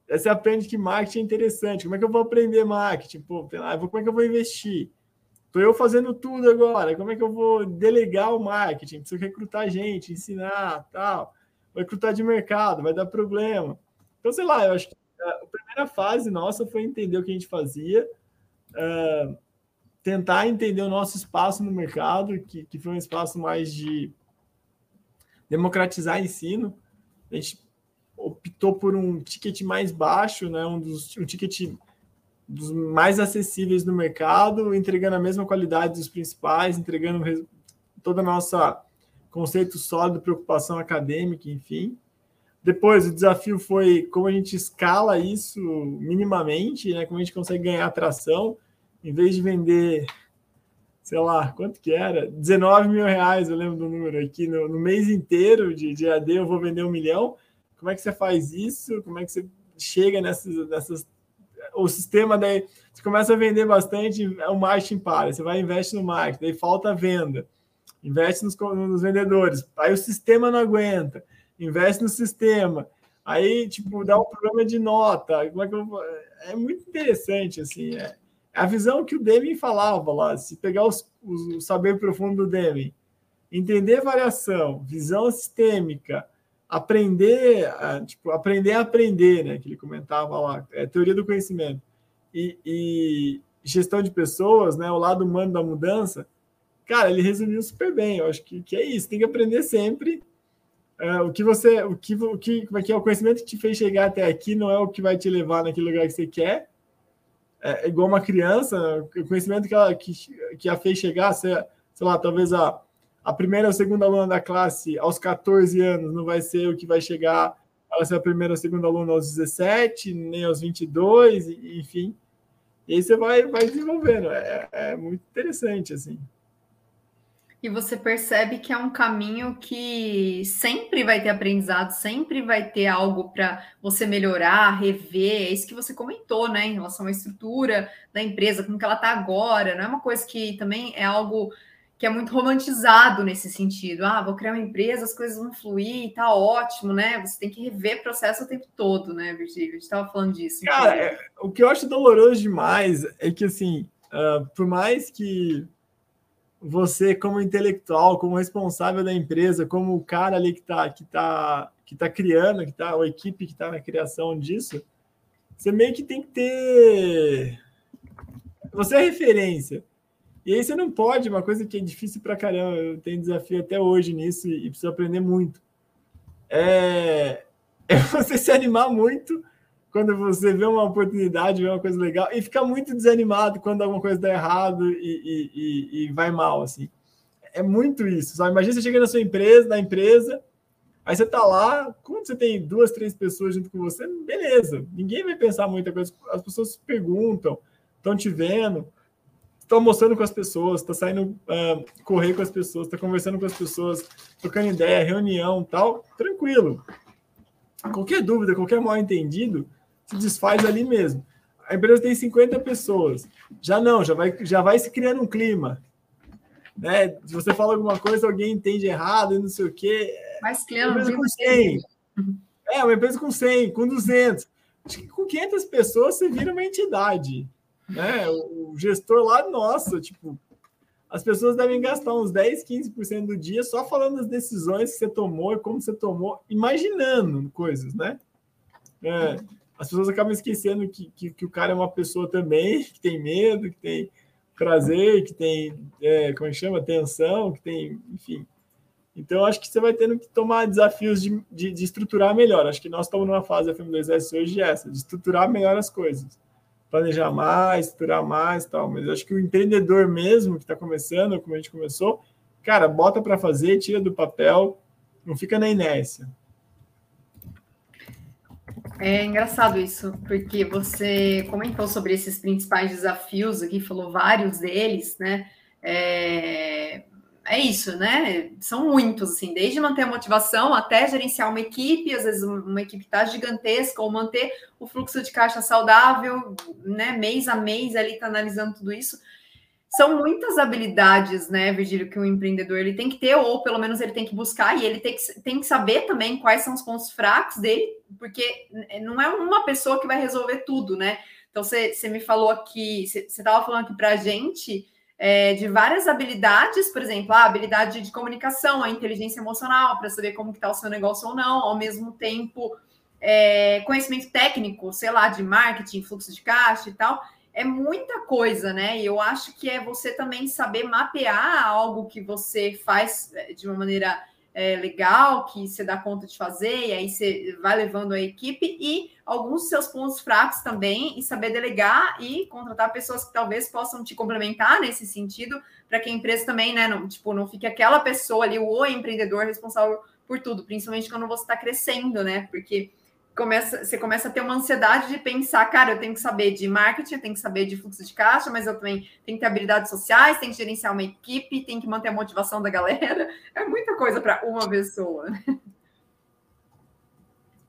Aí você aprende que marketing é interessante. Como é que eu vou aprender marketing? Pô, como é que eu vou investir? Estou eu fazendo tudo agora. Como é que eu vou delegar o marketing? Preciso recrutar gente, ensinar, tal. Vou recrutar de mercado, vai dar problema. Então, sei lá, eu acho que a primeira fase nossa foi entender o que a gente fazia, uh, tentar entender o nosso espaço no mercado, que, que foi um espaço mais de democratizar ensino. A gente optou por um ticket mais baixo, né, um, dos, um ticket dos mais acessíveis no mercado, entregando a mesma qualidade dos principais, entregando toda a nossa conceito sólido, preocupação acadêmica, enfim. Depois, o desafio foi como a gente escala isso minimamente, né? como a gente consegue ganhar atração em vez de vender, sei lá, quanto que era? 19 mil reais, eu lembro do número aqui, no, no mês inteiro de, de AD eu vou vender um milhão. Como é que você faz isso? Como é que você chega nessas, nessas o sistema daí você começa a vender bastante, o marketing para, você vai investe no marketing, daí falta venda, investe nos, nos vendedores, aí o sistema não aguenta, investe no sistema, aí tipo dá um problema de nota, como é que eu, é muito interessante assim, é, a visão que o Deming falava lá, se pegar os, os, o saber profundo do Deming, entender variação, visão sistêmica, aprender, a, tipo, aprender a aprender, né? Que ele comentava lá, é teoria do conhecimento e, e, gestão de pessoas, né? O lado humano da mudança, cara, ele resumiu super bem. Eu acho que, que é isso, tem que aprender sempre. É, o que você, o que, o que, como é que é o conhecimento que te fez chegar até aqui não é o que vai te levar naquele lugar que você quer, é, é igual uma criança, o conhecimento que, ela, que, que a fez chegar, sei, sei lá, talvez a, a primeira ou segunda aluna da classe aos 14 anos não vai ser o que vai chegar ela ser a primeira ou segunda aluna aos 17, nem aos 22, enfim. E aí você vai, vai desenvolvendo. É, é muito interessante, assim. E você percebe que é um caminho que sempre vai ter aprendizado, sempre vai ter algo para você melhorar, rever. É isso que você comentou, né, em relação à estrutura da empresa, como que ela está agora. Não é uma coisa que também é algo que é muito romantizado nesse sentido. Ah, vou criar uma empresa, as coisas vão fluir, tá ótimo, né? Você tem que rever o processo o tempo todo, né, Virgílio? A gente estava falando disso. Cara, é, o que eu acho doloroso demais é que, assim, uh, por mais que você, como intelectual, como responsável da empresa, como o cara ali que está que tá, que tá criando, que tá, a equipe que está na criação disso, você meio que tem que ter. Você é referência. E aí você não pode, uma coisa que é difícil para caramba, eu tenho desafio até hoje nisso e preciso aprender muito. É, (laughs) é você se animar muito quando você vê uma oportunidade, vê uma coisa legal, e fica muito desanimado quando alguma coisa dá errado e, e, e, e vai mal, assim. É muito isso, sabe? Imagina você chega na sua empresa, na empresa, aí você tá lá, quando você tem duas, três pessoas junto com você, beleza, ninguém vai pensar muita coisa, as pessoas perguntam, estão te vendo, estão mostrando com as pessoas, está saindo uh, correr com as pessoas, está conversando com as pessoas, trocando ideia, reunião tal, tranquilo. qualquer dúvida, qualquer mal entendido, se desfaz ali mesmo. A empresa tem 50 pessoas. Já não, já vai, já vai se criando um clima. Né? Se você fala alguma coisa, alguém entende errado e não sei o quê. Mais criando uma empresa com 100. É, uma empresa com 100, com 200. Acho que com 500 pessoas você vira uma entidade. Né? O gestor lá, nossa, tipo, as pessoas devem gastar uns 10, 15% do dia só falando das decisões que você tomou e como você tomou, imaginando coisas, né? É, as pessoas acabam esquecendo que, que, que, o cara é uma pessoa também, que tem medo, que tem prazer, que tem, é, como é chama, tensão, que tem, enfim. Então, acho que você vai tendo que tomar desafios de, de, de estruturar melhor. Acho que nós estamos numa fase da FM2S hoje essa, de estruturar melhor as coisas planejar mais, estruturar mais tal. Mas acho que o empreendedor mesmo que está começando, como a gente começou, cara, bota para fazer, tira do papel, não fica na inércia. É engraçado isso, porque você comentou sobre esses principais desafios aqui, falou vários deles, né? É, é isso, né? São muitos, assim, desde manter a motivação até gerenciar uma equipe, às vezes uma equipe está gigantesca, ou manter o fluxo de caixa saudável, né? Mês a mês ali tá analisando tudo isso. São muitas habilidades, né, Virgílio, que um empreendedor ele tem que ter, ou pelo menos ele tem que buscar, e ele tem que, tem que saber também quais são os pontos fracos dele, porque não é uma pessoa que vai resolver tudo, né? Então, você me falou aqui, você estava falando aqui para a gente é, de várias habilidades, por exemplo, a habilidade de comunicação, a inteligência emocional, para saber como está o seu negócio ou não, ao mesmo tempo é, conhecimento técnico, sei lá, de marketing, fluxo de caixa e tal. É muita coisa, né? E eu acho que é você também saber mapear algo que você faz é, de uma maneira é, legal, que você dá conta de fazer, e aí você vai levando a equipe e alguns seus pontos fracos também, e saber delegar e contratar pessoas que talvez possam te complementar nesse sentido, para que a empresa também, né, não, tipo, não fique aquela pessoa ali, o empreendedor responsável por tudo, principalmente quando você está crescendo, né? Porque começa, você começa a ter uma ansiedade de pensar, cara, eu tenho que saber de marketing, eu tenho que saber de fluxo de caixa, mas eu também tenho que ter habilidades sociais, tenho que gerenciar uma equipe, tenho que manter a motivação da galera. (laughs) É muita coisa para uma pessoa.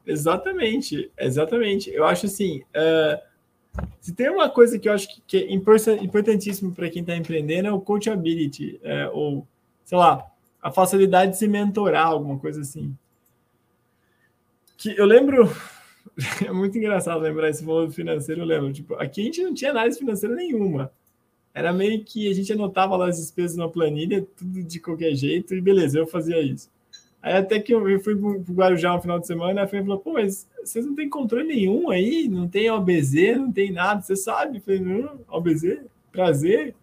Exatamente, exatamente. Eu acho assim, uh, se tem uma coisa que eu acho que, que é importantíssimo para quem está empreendendo é o coachability, uh, ou, sei lá, a facilidade de se mentorar, alguma coisa assim que eu lembro, (laughs) é muito engraçado lembrar esse valor financeiro, eu lembro, tipo, aqui a gente não tinha análise financeira nenhuma. Era meio que a gente anotava lá as despesas na planilha, tudo de qualquer jeito, e beleza, eu fazia isso. Aí até que eu fui para o Guarujá no final de semana, a Fê falou, pô, mas vocês não têm controle nenhum aí, não tem OBZ, não tem nada, você sabe? Eu falei, não, OBZ, prazer.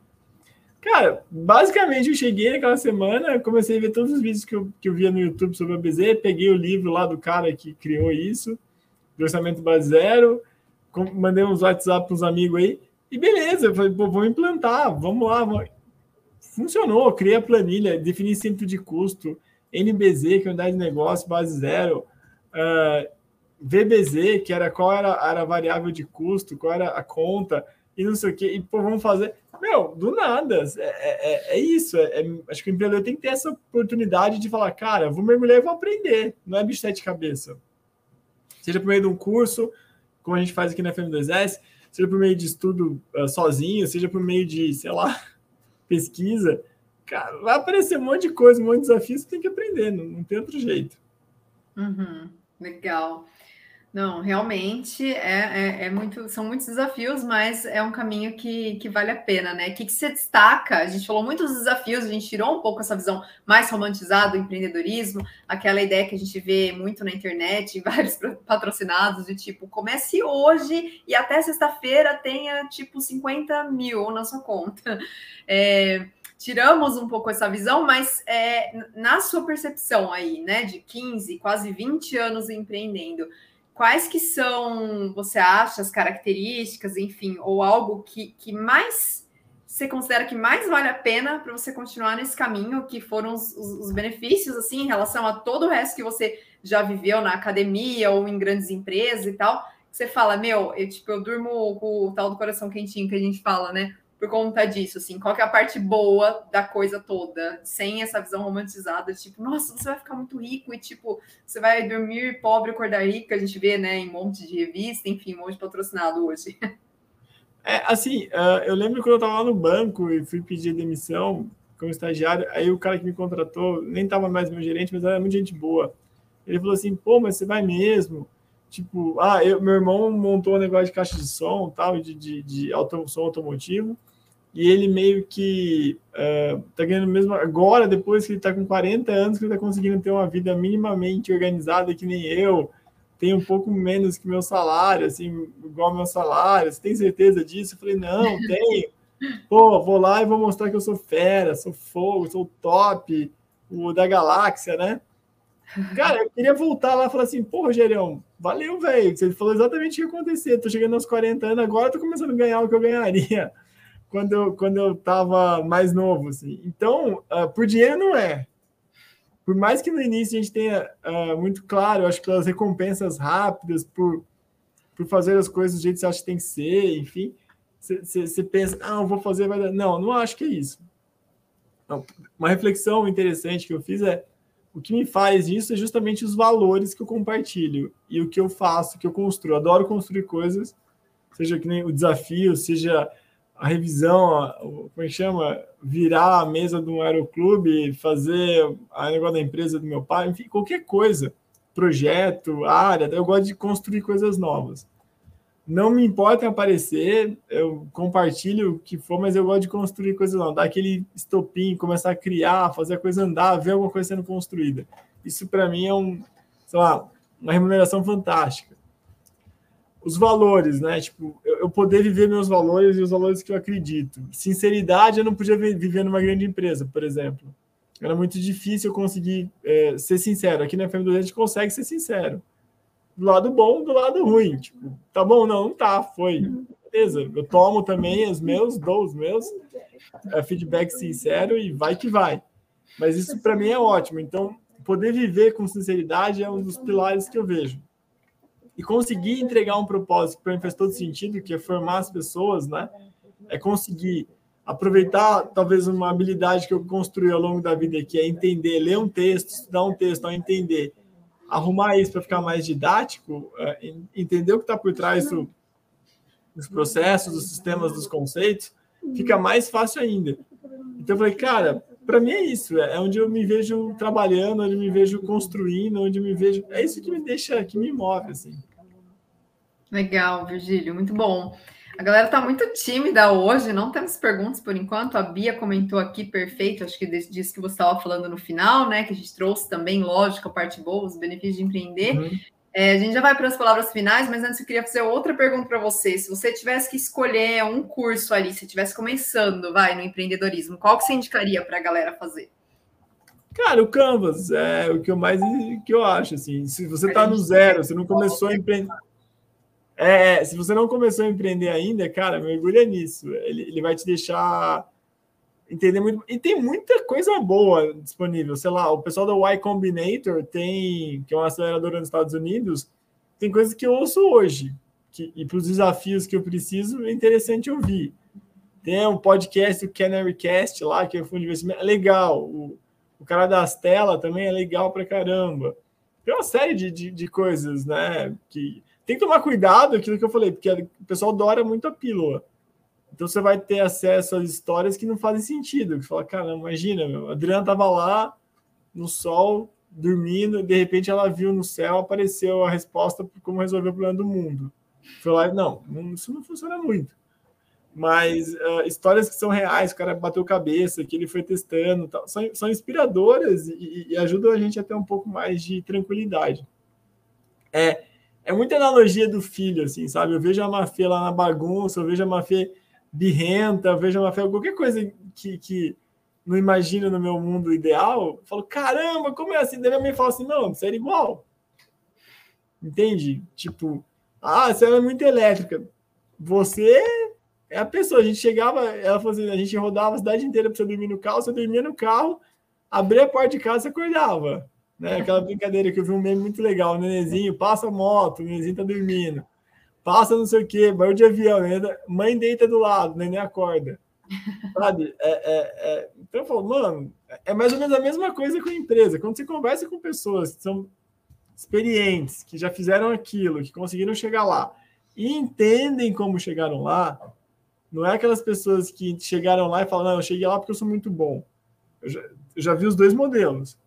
Cara, basicamente eu cheguei naquela semana, comecei a ver todos os vídeos que eu, que eu via no YouTube sobre a BZ, peguei o livro lá do cara que criou isso, do orçamento base zero, mandei uns WhatsApp para os amigos aí, e beleza, eu falei, pô, vou implantar, vamos lá. Vamos. Funcionou, criei a planilha, defini centro de custo, NBZ, que é unidade de negócio, base zero, uh, ah, VBZ, que era qual era, era a variável de custo, qual era a conta, e não sei o quê, e pô, vamos fazer. Meu, do nada. É, é, é, é isso. É, é, acho que o empreendedor tem que ter essa oportunidade de falar, cara, vou mergulhar e vou aprender. Não é bicho sete cabeça. Seja por meio de um curso, como a gente faz aqui na FM2S, seja por meio de estudo uh, sozinho, seja por meio de, sei lá, (laughs) pesquisa. Cara, vai aparecer um monte de coisa, um monte de desafio, você tem que aprender, não, não tem outro jeito. Uhum, legal. Não, realmente é, é, é, muito, são muitos desafios, mas é um caminho que, que vale a pena, né? O que, que você destaca? A gente falou muito dos desafios, a gente tirou um pouco essa visão mais romantizada do empreendedorismo, aquela ideia que a gente vê muito na internet, em (laughs) vários patrocinados, de tipo, comece hoje e até sexta-feira tenha tipo 50 mil na sua conta. É, tiramos um pouco essa visão, mas é, na sua percepção aí, né, de 15, quase 20 anos empreendendo quais que são, você acha, as características, enfim, ou algo que, que mais você considera que mais vale a pena para você continuar nesse caminho, que foram os, os, benefícios, assim, em relação a todo o resto que você já viveu na academia ou em grandes empresas e tal, você fala, meu, eu, tipo, eu durmo com o tal do coração quentinho que a gente fala, né? Por conta disso, assim, qual que é a parte boa da coisa toda, sem essa visão romantizada, tipo, nossa, você vai ficar muito rico e, tipo, você vai dormir pobre, acordar rico, a gente vê, né, em um monte de revista, enfim, um monte de patrocinado hoje. (laughs) É, assim, uh, eu lembro quando eu estava lá no banco e fui pedir demissão como estagiário, aí o cara que me contratou, nem estava mais meu gerente, mas era muito gente boa. Ele falou assim, pô, mas você vai mesmo? Tipo, ah, eu, meu irmão montou um negócio de caixa de som, tal, de, de, de auto, som automotivo, e ele meio que uh, tá ganhando mesmo agora, depois que ele tá com 40 anos, que ele tá conseguindo ter uma vida minimamente organizada que nem eu, tem um pouco menos que meu salário, assim, igual meu salário. Você tem certeza disso? Eu falei, não, (laughs) tenho. Pô, vou lá e vou mostrar que eu sou fera, sou fogo, sou top, o da galáxia, né? Cara, eu queria voltar lá e falar assim, pô, Rogerião, valeu, velho. Você falou exatamente o que ia acontecer. Tô chegando aos 40 anos, agora tô começando a ganhar o que eu ganharia quando eu, quando eu tava mais novo, assim. Então, uh, por dinheiro não é por mais que no início a gente tenha uh, muito claro, acho que pelas recompensas rápidas, por, por fazer as coisas do jeito que você acha que tem que ser, enfim, você pensa, ah, eu vou fazer, vai dar. Não, não acho que é isso. Uma reflexão interessante que eu fiz é o que me faz isso é justamente os valores que eu compartilho e o que eu faço, que eu construo. Adoro construir coisas, seja que nem o desafio, seja a revisão, como é que chama? Virar a mesa de um aeroclube, fazer a negócio da empresa do meu pai, enfim, qualquer coisa, projeto, área, eu gosto de construir coisas novas. Não me importa aparecer, eu compartilho o que for, mas eu gosto de construir coisas novas, dar aquele estopim, começar a criar, fazer a coisa andar, ver alguma coisa sendo construída. Isso para mim é um, sei lá, uma remuneração fantástica os valores, né? Tipo, eu, eu, poder viver meus valores e os valores que eu acredito. Sinceridade, eu não podia viver numa grande empresa, por exemplo. Era muito difícil eu conseguir é, ser sincero. Aqui na FM2 a gente consegue ser sincero. Do lado bom, do lado ruim. Tipo, tá bom? Não, não tá. Foi. Beleza. Eu tomo também os meus, dou os meus. É, feedback sincero e vai que vai. Mas isso para mim é ótimo. Então, poder viver com sinceridade é um dos pilares que eu vejo e conseguir entregar um propósito que para mim faz todo sentido, que é formar as pessoas, né? É conseguir aproveitar talvez uma habilidade que eu construí ao longo da vida, que é entender, ler um texto, estudar um texto, ao entender, arrumar isso para ficar mais didático, é, entender o que está por trás do, dos processos, dos sistemas, dos conceitos, fica mais fácil ainda. Então eu falei, cara, para mim é isso, é onde eu me vejo trabalhando, onde eu me vejo construindo, onde eu me vejo. É isso que me deixa, que me move, assim. Legal, Virgílio, muito bom. A galera está muito tímida hoje, não temos perguntas por enquanto. A Bia comentou aqui perfeito, acho que disso que você estava falando no final, né? Que a gente trouxe também, lógico, a parte boa, os benefícios de empreender. Uhum. É, a gente já vai para as palavras finais, mas antes eu queria fazer outra pergunta para você. Se você tivesse que escolher um curso ali, se estivesse começando, vai, no empreendedorismo, qual que você indicaria para a galera fazer? Cara, o Canvas é o que eu mais que eu acho, assim. Se você está no zero, você não começou a empreender... É, se você não começou a empreender ainda, cara, mergulha nisso. Ele, ele vai te deixar entender muito. E tem muita coisa boa disponível. Sei lá, o pessoal da Y Combinator tem, que é uma aceleradora nos Estados Unidos, tem coisas que eu ouço hoje. Que, e para os desafios que eu preciso, é interessante ouvir. Tem um podcast, o Canary Cast lá, que é fundo de investimento, é legal. O, o cara da Astela também é legal pra caramba. Tem uma série de, de, de coisas, né? Que tem que tomar cuidado, aquilo que eu falei, porque o pessoal dora muito a pílula. Então você vai ter acesso às histórias que não fazem sentido. Que fala, cara, imagina, meu, a Adriana estava lá no sol, dormindo, de repente ela viu no céu, apareceu a resposta para como resolver o problema do mundo. Foi lá, não, isso não funciona muito. Mas uh, histórias que são reais, o cara bateu cabeça, que ele foi testando, tal, são, são inspiradoras e, e ajudam a gente a ter um pouco mais de tranquilidade. É, é muita analogia do filho, assim, sabe? Eu vejo a Mafê lá na bagunça, eu vejo a Mafê birrenta, veja uma fé, qualquer coisa que, que não imagino no meu mundo ideal, falo, caramba, como é assim? Daí minha mãe fala assim, não, você era igual. Entende? Tipo, ah, você era muito elétrica. Você é a pessoa. A gente chegava, ela falou assim, a gente rodava a cidade inteira para você dormir no carro, você dormia no carro, abria a porta de casa, você acordava. Né? Aquela brincadeira que eu vi um meme muito legal, o nenenzinho passa a moto, o nenenzinho tá dormindo passa não sei o quê, barulho de avião, né? mãe deita do lado, neném acorda. (laughs) Sabe? É, é, é... Então eu falo, mano, é mais ou menos a mesma coisa com a empresa. Quando você conversa com pessoas que são experientes, que já fizeram aquilo, que conseguiram chegar lá e entendem como chegaram lá, não é aquelas pessoas que chegaram lá e falam, não, eu cheguei lá porque eu sou muito bom. Eu já, eu já vi os dois modelos.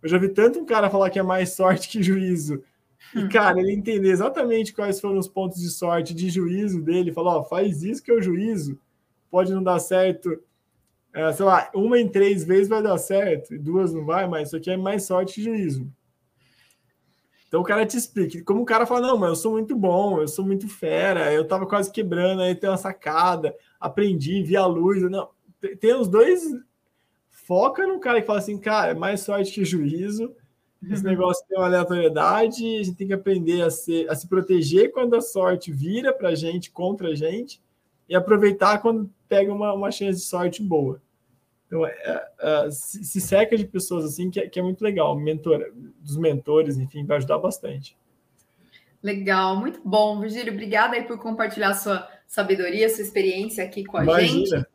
Eu já vi tanto um cara falar que é mais sorte que juízo. E, hum. cara, ele entender exatamente quais foram os pontos de sorte, de juízo dele, falar, ó, faz isso que é o juízo, pode não dar certo, é, sei lá, uma em três vezes vai dar certo, duas não vai, mas isso aqui é mais sorte que juízo. Então o cara te explica. Como o cara fala, não, mas eu sou muito bom, eu sou muito fera, eu tava quase quebrando, aí tem uma sacada, aprendi, vi a luz. Não, tem os dois. Foca no cara que fala assim, cara, é mais sorte que juízo. Esse negócio tem uma aleatoriedade, a gente tem que aprender a, ser, a se proteger quando a sorte vira para gente, contra a gente, e aproveitar quando pega uma, uma chance de sorte boa. Então, é, é, se, se, seca de pessoas assim, que é, que é muito legal. Mentor, dos mentores, enfim, vai ajudar bastante. Legal, muito bom. Virgílio, obrigada aí por compartilhar sua sabedoria, sua experiência aqui com a Imagina. gente.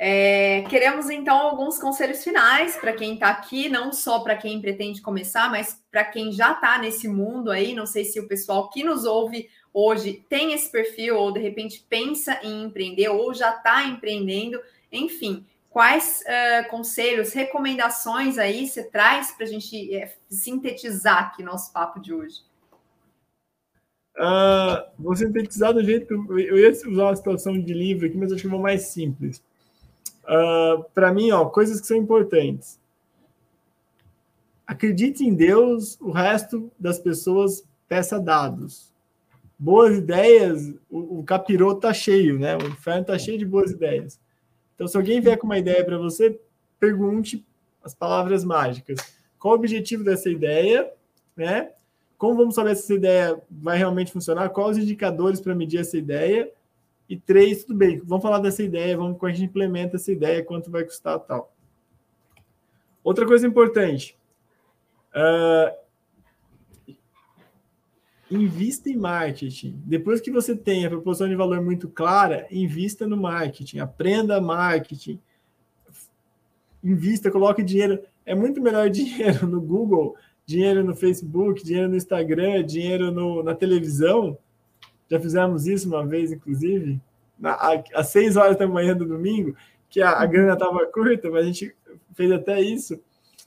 É, queremos então alguns conselhos finais para quem está aqui, não só para quem pretende começar, mas para quem já está nesse mundo aí. Não sei se o pessoal que nos ouve hoje tem esse perfil ou de repente pensa em empreender ou já está empreendendo. Enfim, quais uh, conselhos, recomendações aí você traz para a gente é, sintetizar aqui nosso papo de hoje? Uh, vou sintetizar do jeito que eu ia usar a situação de livro aqui, mas acho que vou mais simples. Uh, para mim, ó, coisas que são importantes. Acredite em Deus, o resto das pessoas peça dados. Boas ideias, o, o capiroto tá cheio, né? O inferno tá cheio de boas ideias. Então, se alguém vier com uma ideia para você, pergunte as palavras mágicas. Qual o objetivo dessa ideia, né? Como vamos saber se essa ideia vai realmente funcionar? Quais os indicadores para medir essa ideia? E três, tudo bem, vamos falar dessa ideia, vamos como a gente implementa essa ideia, quanto vai custar tal. Outra coisa importante, uh, invista em marketing. Depois que você tem a proposição de valor muito clara, invista no marketing, aprenda marketing, invista, coloque dinheiro. É muito melhor (laughs) dinheiro no Google, dinheiro no Facebook, dinheiro no Instagram, dinheiro no, na televisão. Já fizemos isso uma vez, inclusive, na, às seis horas da manhã do domingo, que a, a grana estava curta, mas a gente fez até isso,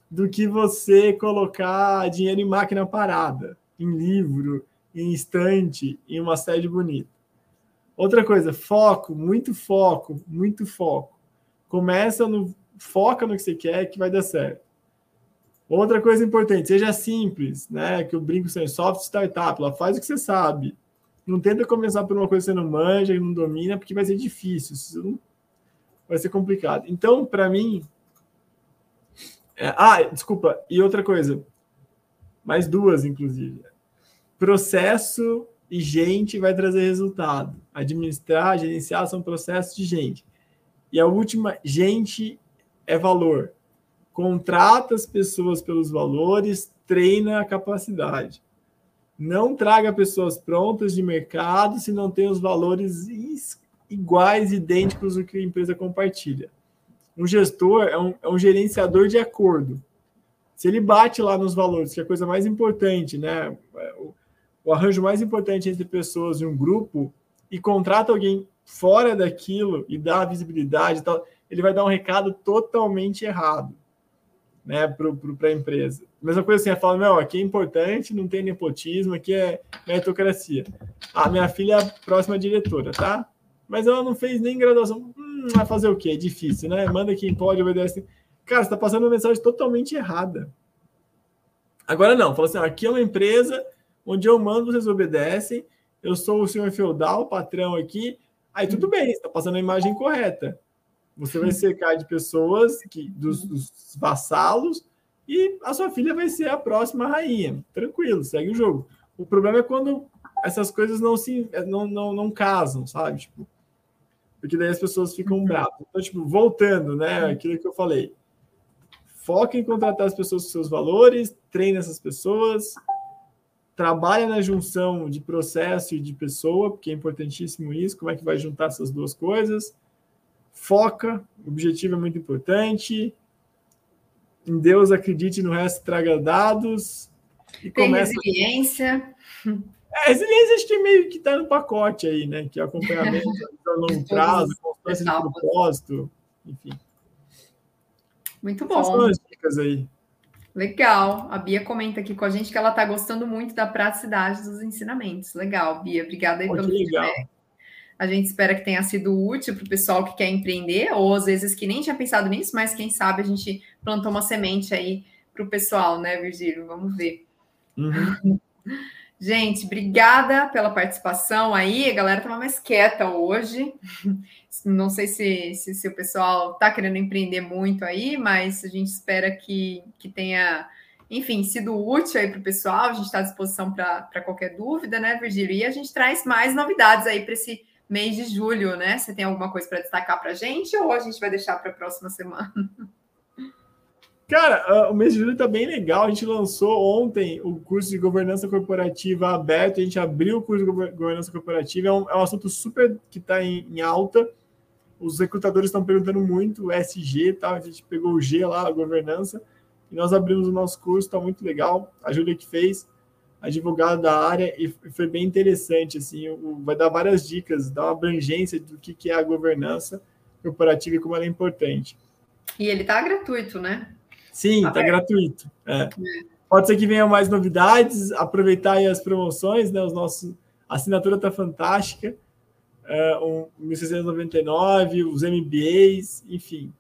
do que você colocar dinheiro em máquina parada, em livro, em instante, em uma sede bonita. Outra coisa, foco, muito foco, muito foco. Começa no foca no que você quer que vai dar certo. Outra coisa importante, seja simples, né? Que eu brinco sem soft startup, lá faz o que você sabe. Não tenta começar por uma coisa que você não manja, que não domina, porque vai ser difícil, vai ser complicado. Então, para mim, é... ah, desculpa, e outra coisa, mais duas, inclusive processo e gente vai trazer resultado. Administrar, gerenciar são processos de gente. E a última, gente é valor. Contrata as pessoas pelos valores, treina a capacidade. Não traga pessoas prontas de mercado se não tem os valores iguais, idênticos do que a empresa compartilha. Um gestor é um, é um gerenciador de acordo. Se ele bate lá nos valores, que é a coisa mais importante, né? o arranjo mais importante entre pessoas em um grupo e contrata alguém fora daquilo e dá visibilidade e tal, ele vai dar um recado totalmente errado né, para a empresa. Mesma coisa assim, ela fala, não, aqui é importante, não tem nepotismo, aqui é meritocracia. Ah, minha filha é a próxima diretora, tá? Mas ela não fez nem graduação. Hum, vai fazer o quê? É difícil, né? Manda quem pode, obedece. Cara, você está passando uma mensagem totalmente errada. Agora não, fala assim, aqui é uma empresa onde eu mando, vocês obedecem, eu sou o senhor feudal, patrão aqui, aí tudo bem, está passando a imagem correta. Você vai cercar de pessoas, que, dos, dos vassalos, e a sua filha vai ser a próxima rainha. Tranquilo, segue o jogo. O problema é quando essas coisas não se não, não, não casam, sabe? Tipo, porque daí as pessoas ficam uhum. bravas. Então, tipo, voltando, né? Aquilo que eu falei. Foca em contratar as pessoas com seus valores, treine essas pessoas, trabalha na junção de processo e de pessoa, porque é importantíssimo isso, como é que vai juntar essas duas coisas. Foca, o objetivo é muito importante. Em Deus acredite, no resto traga dados. E Tem começa... resiliência. É, resiliência acho que é meio que está no pacote aí, né? Que é acompanhamento (laughs) a longo prazo, constância de propósito, enfim. Muito bom. São as dicas aí. Legal. A Bia comenta aqui com a gente que ela está gostando muito da praticidade dos ensinamentos. Legal, Bia. Obrigada aí Pô, pelo feedback. A gente espera que tenha sido útil para o pessoal que quer empreender, ou às vezes que nem tinha pensado nisso, mas quem sabe a gente plantou uma semente aí para o pessoal, né, Virgílio? Vamos ver. Uhum. (laughs) Gente, obrigada pela participação aí. A galera estava mais quieta hoje. (laughs) Não sei se, se, se o pessoal está querendo empreender muito aí, mas a gente espera que, que tenha, enfim, sido útil aí para o pessoal. A gente está à disposição para qualquer dúvida, né, Virgílio? E a gente traz mais novidades aí para esse mês de julho, né? Você tem alguma coisa para destacar para a gente ou a gente vai deixar para a próxima semana? Cara, ah, o mês de julho está bem legal. A gente lançou ontem o curso de governança corporativa aberto. A gente abriu o curso de governança corporativa. É um, é um assunto super que está em, em, alta. Os recrutadores estão perguntando muito o SG, tá? A gente pegou o G lá, a governança, e nós abrimos o nosso curso. Está muito legal. A Júlia que fez, advogada da área, e foi bem interessante. Assim, vai dar várias dicas, dá uma abrangência do que, que é a governança corporativa e como ela é importante. E ele está gratuito, né? Sim, está gratuito. É. Pode ser que venham mais novidades, aproveitar aí as promoções, né? Os nossos, a assinatura está fantástica. É, um 1699, os MBAs, enfim.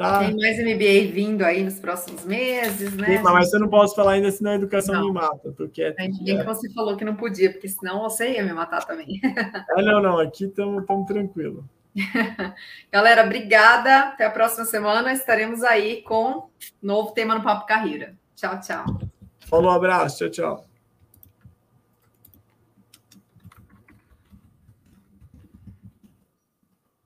Tá. Tem mais MBA vindo aí nos próximos meses, né? Sim, mas eu não posso falar ainda, senão a educação não. me mata. Tô quieto. Bem que você falou que não podia, porque senão você ia me matar também. É, não, não, aqui estamos tranquilo. (laughs) Galera, obrigada. Até a próxima semana. Estaremos aí com novo tema no Papo Carreira. Tchau, tchau. Falou, abraço. Tchau, tchau.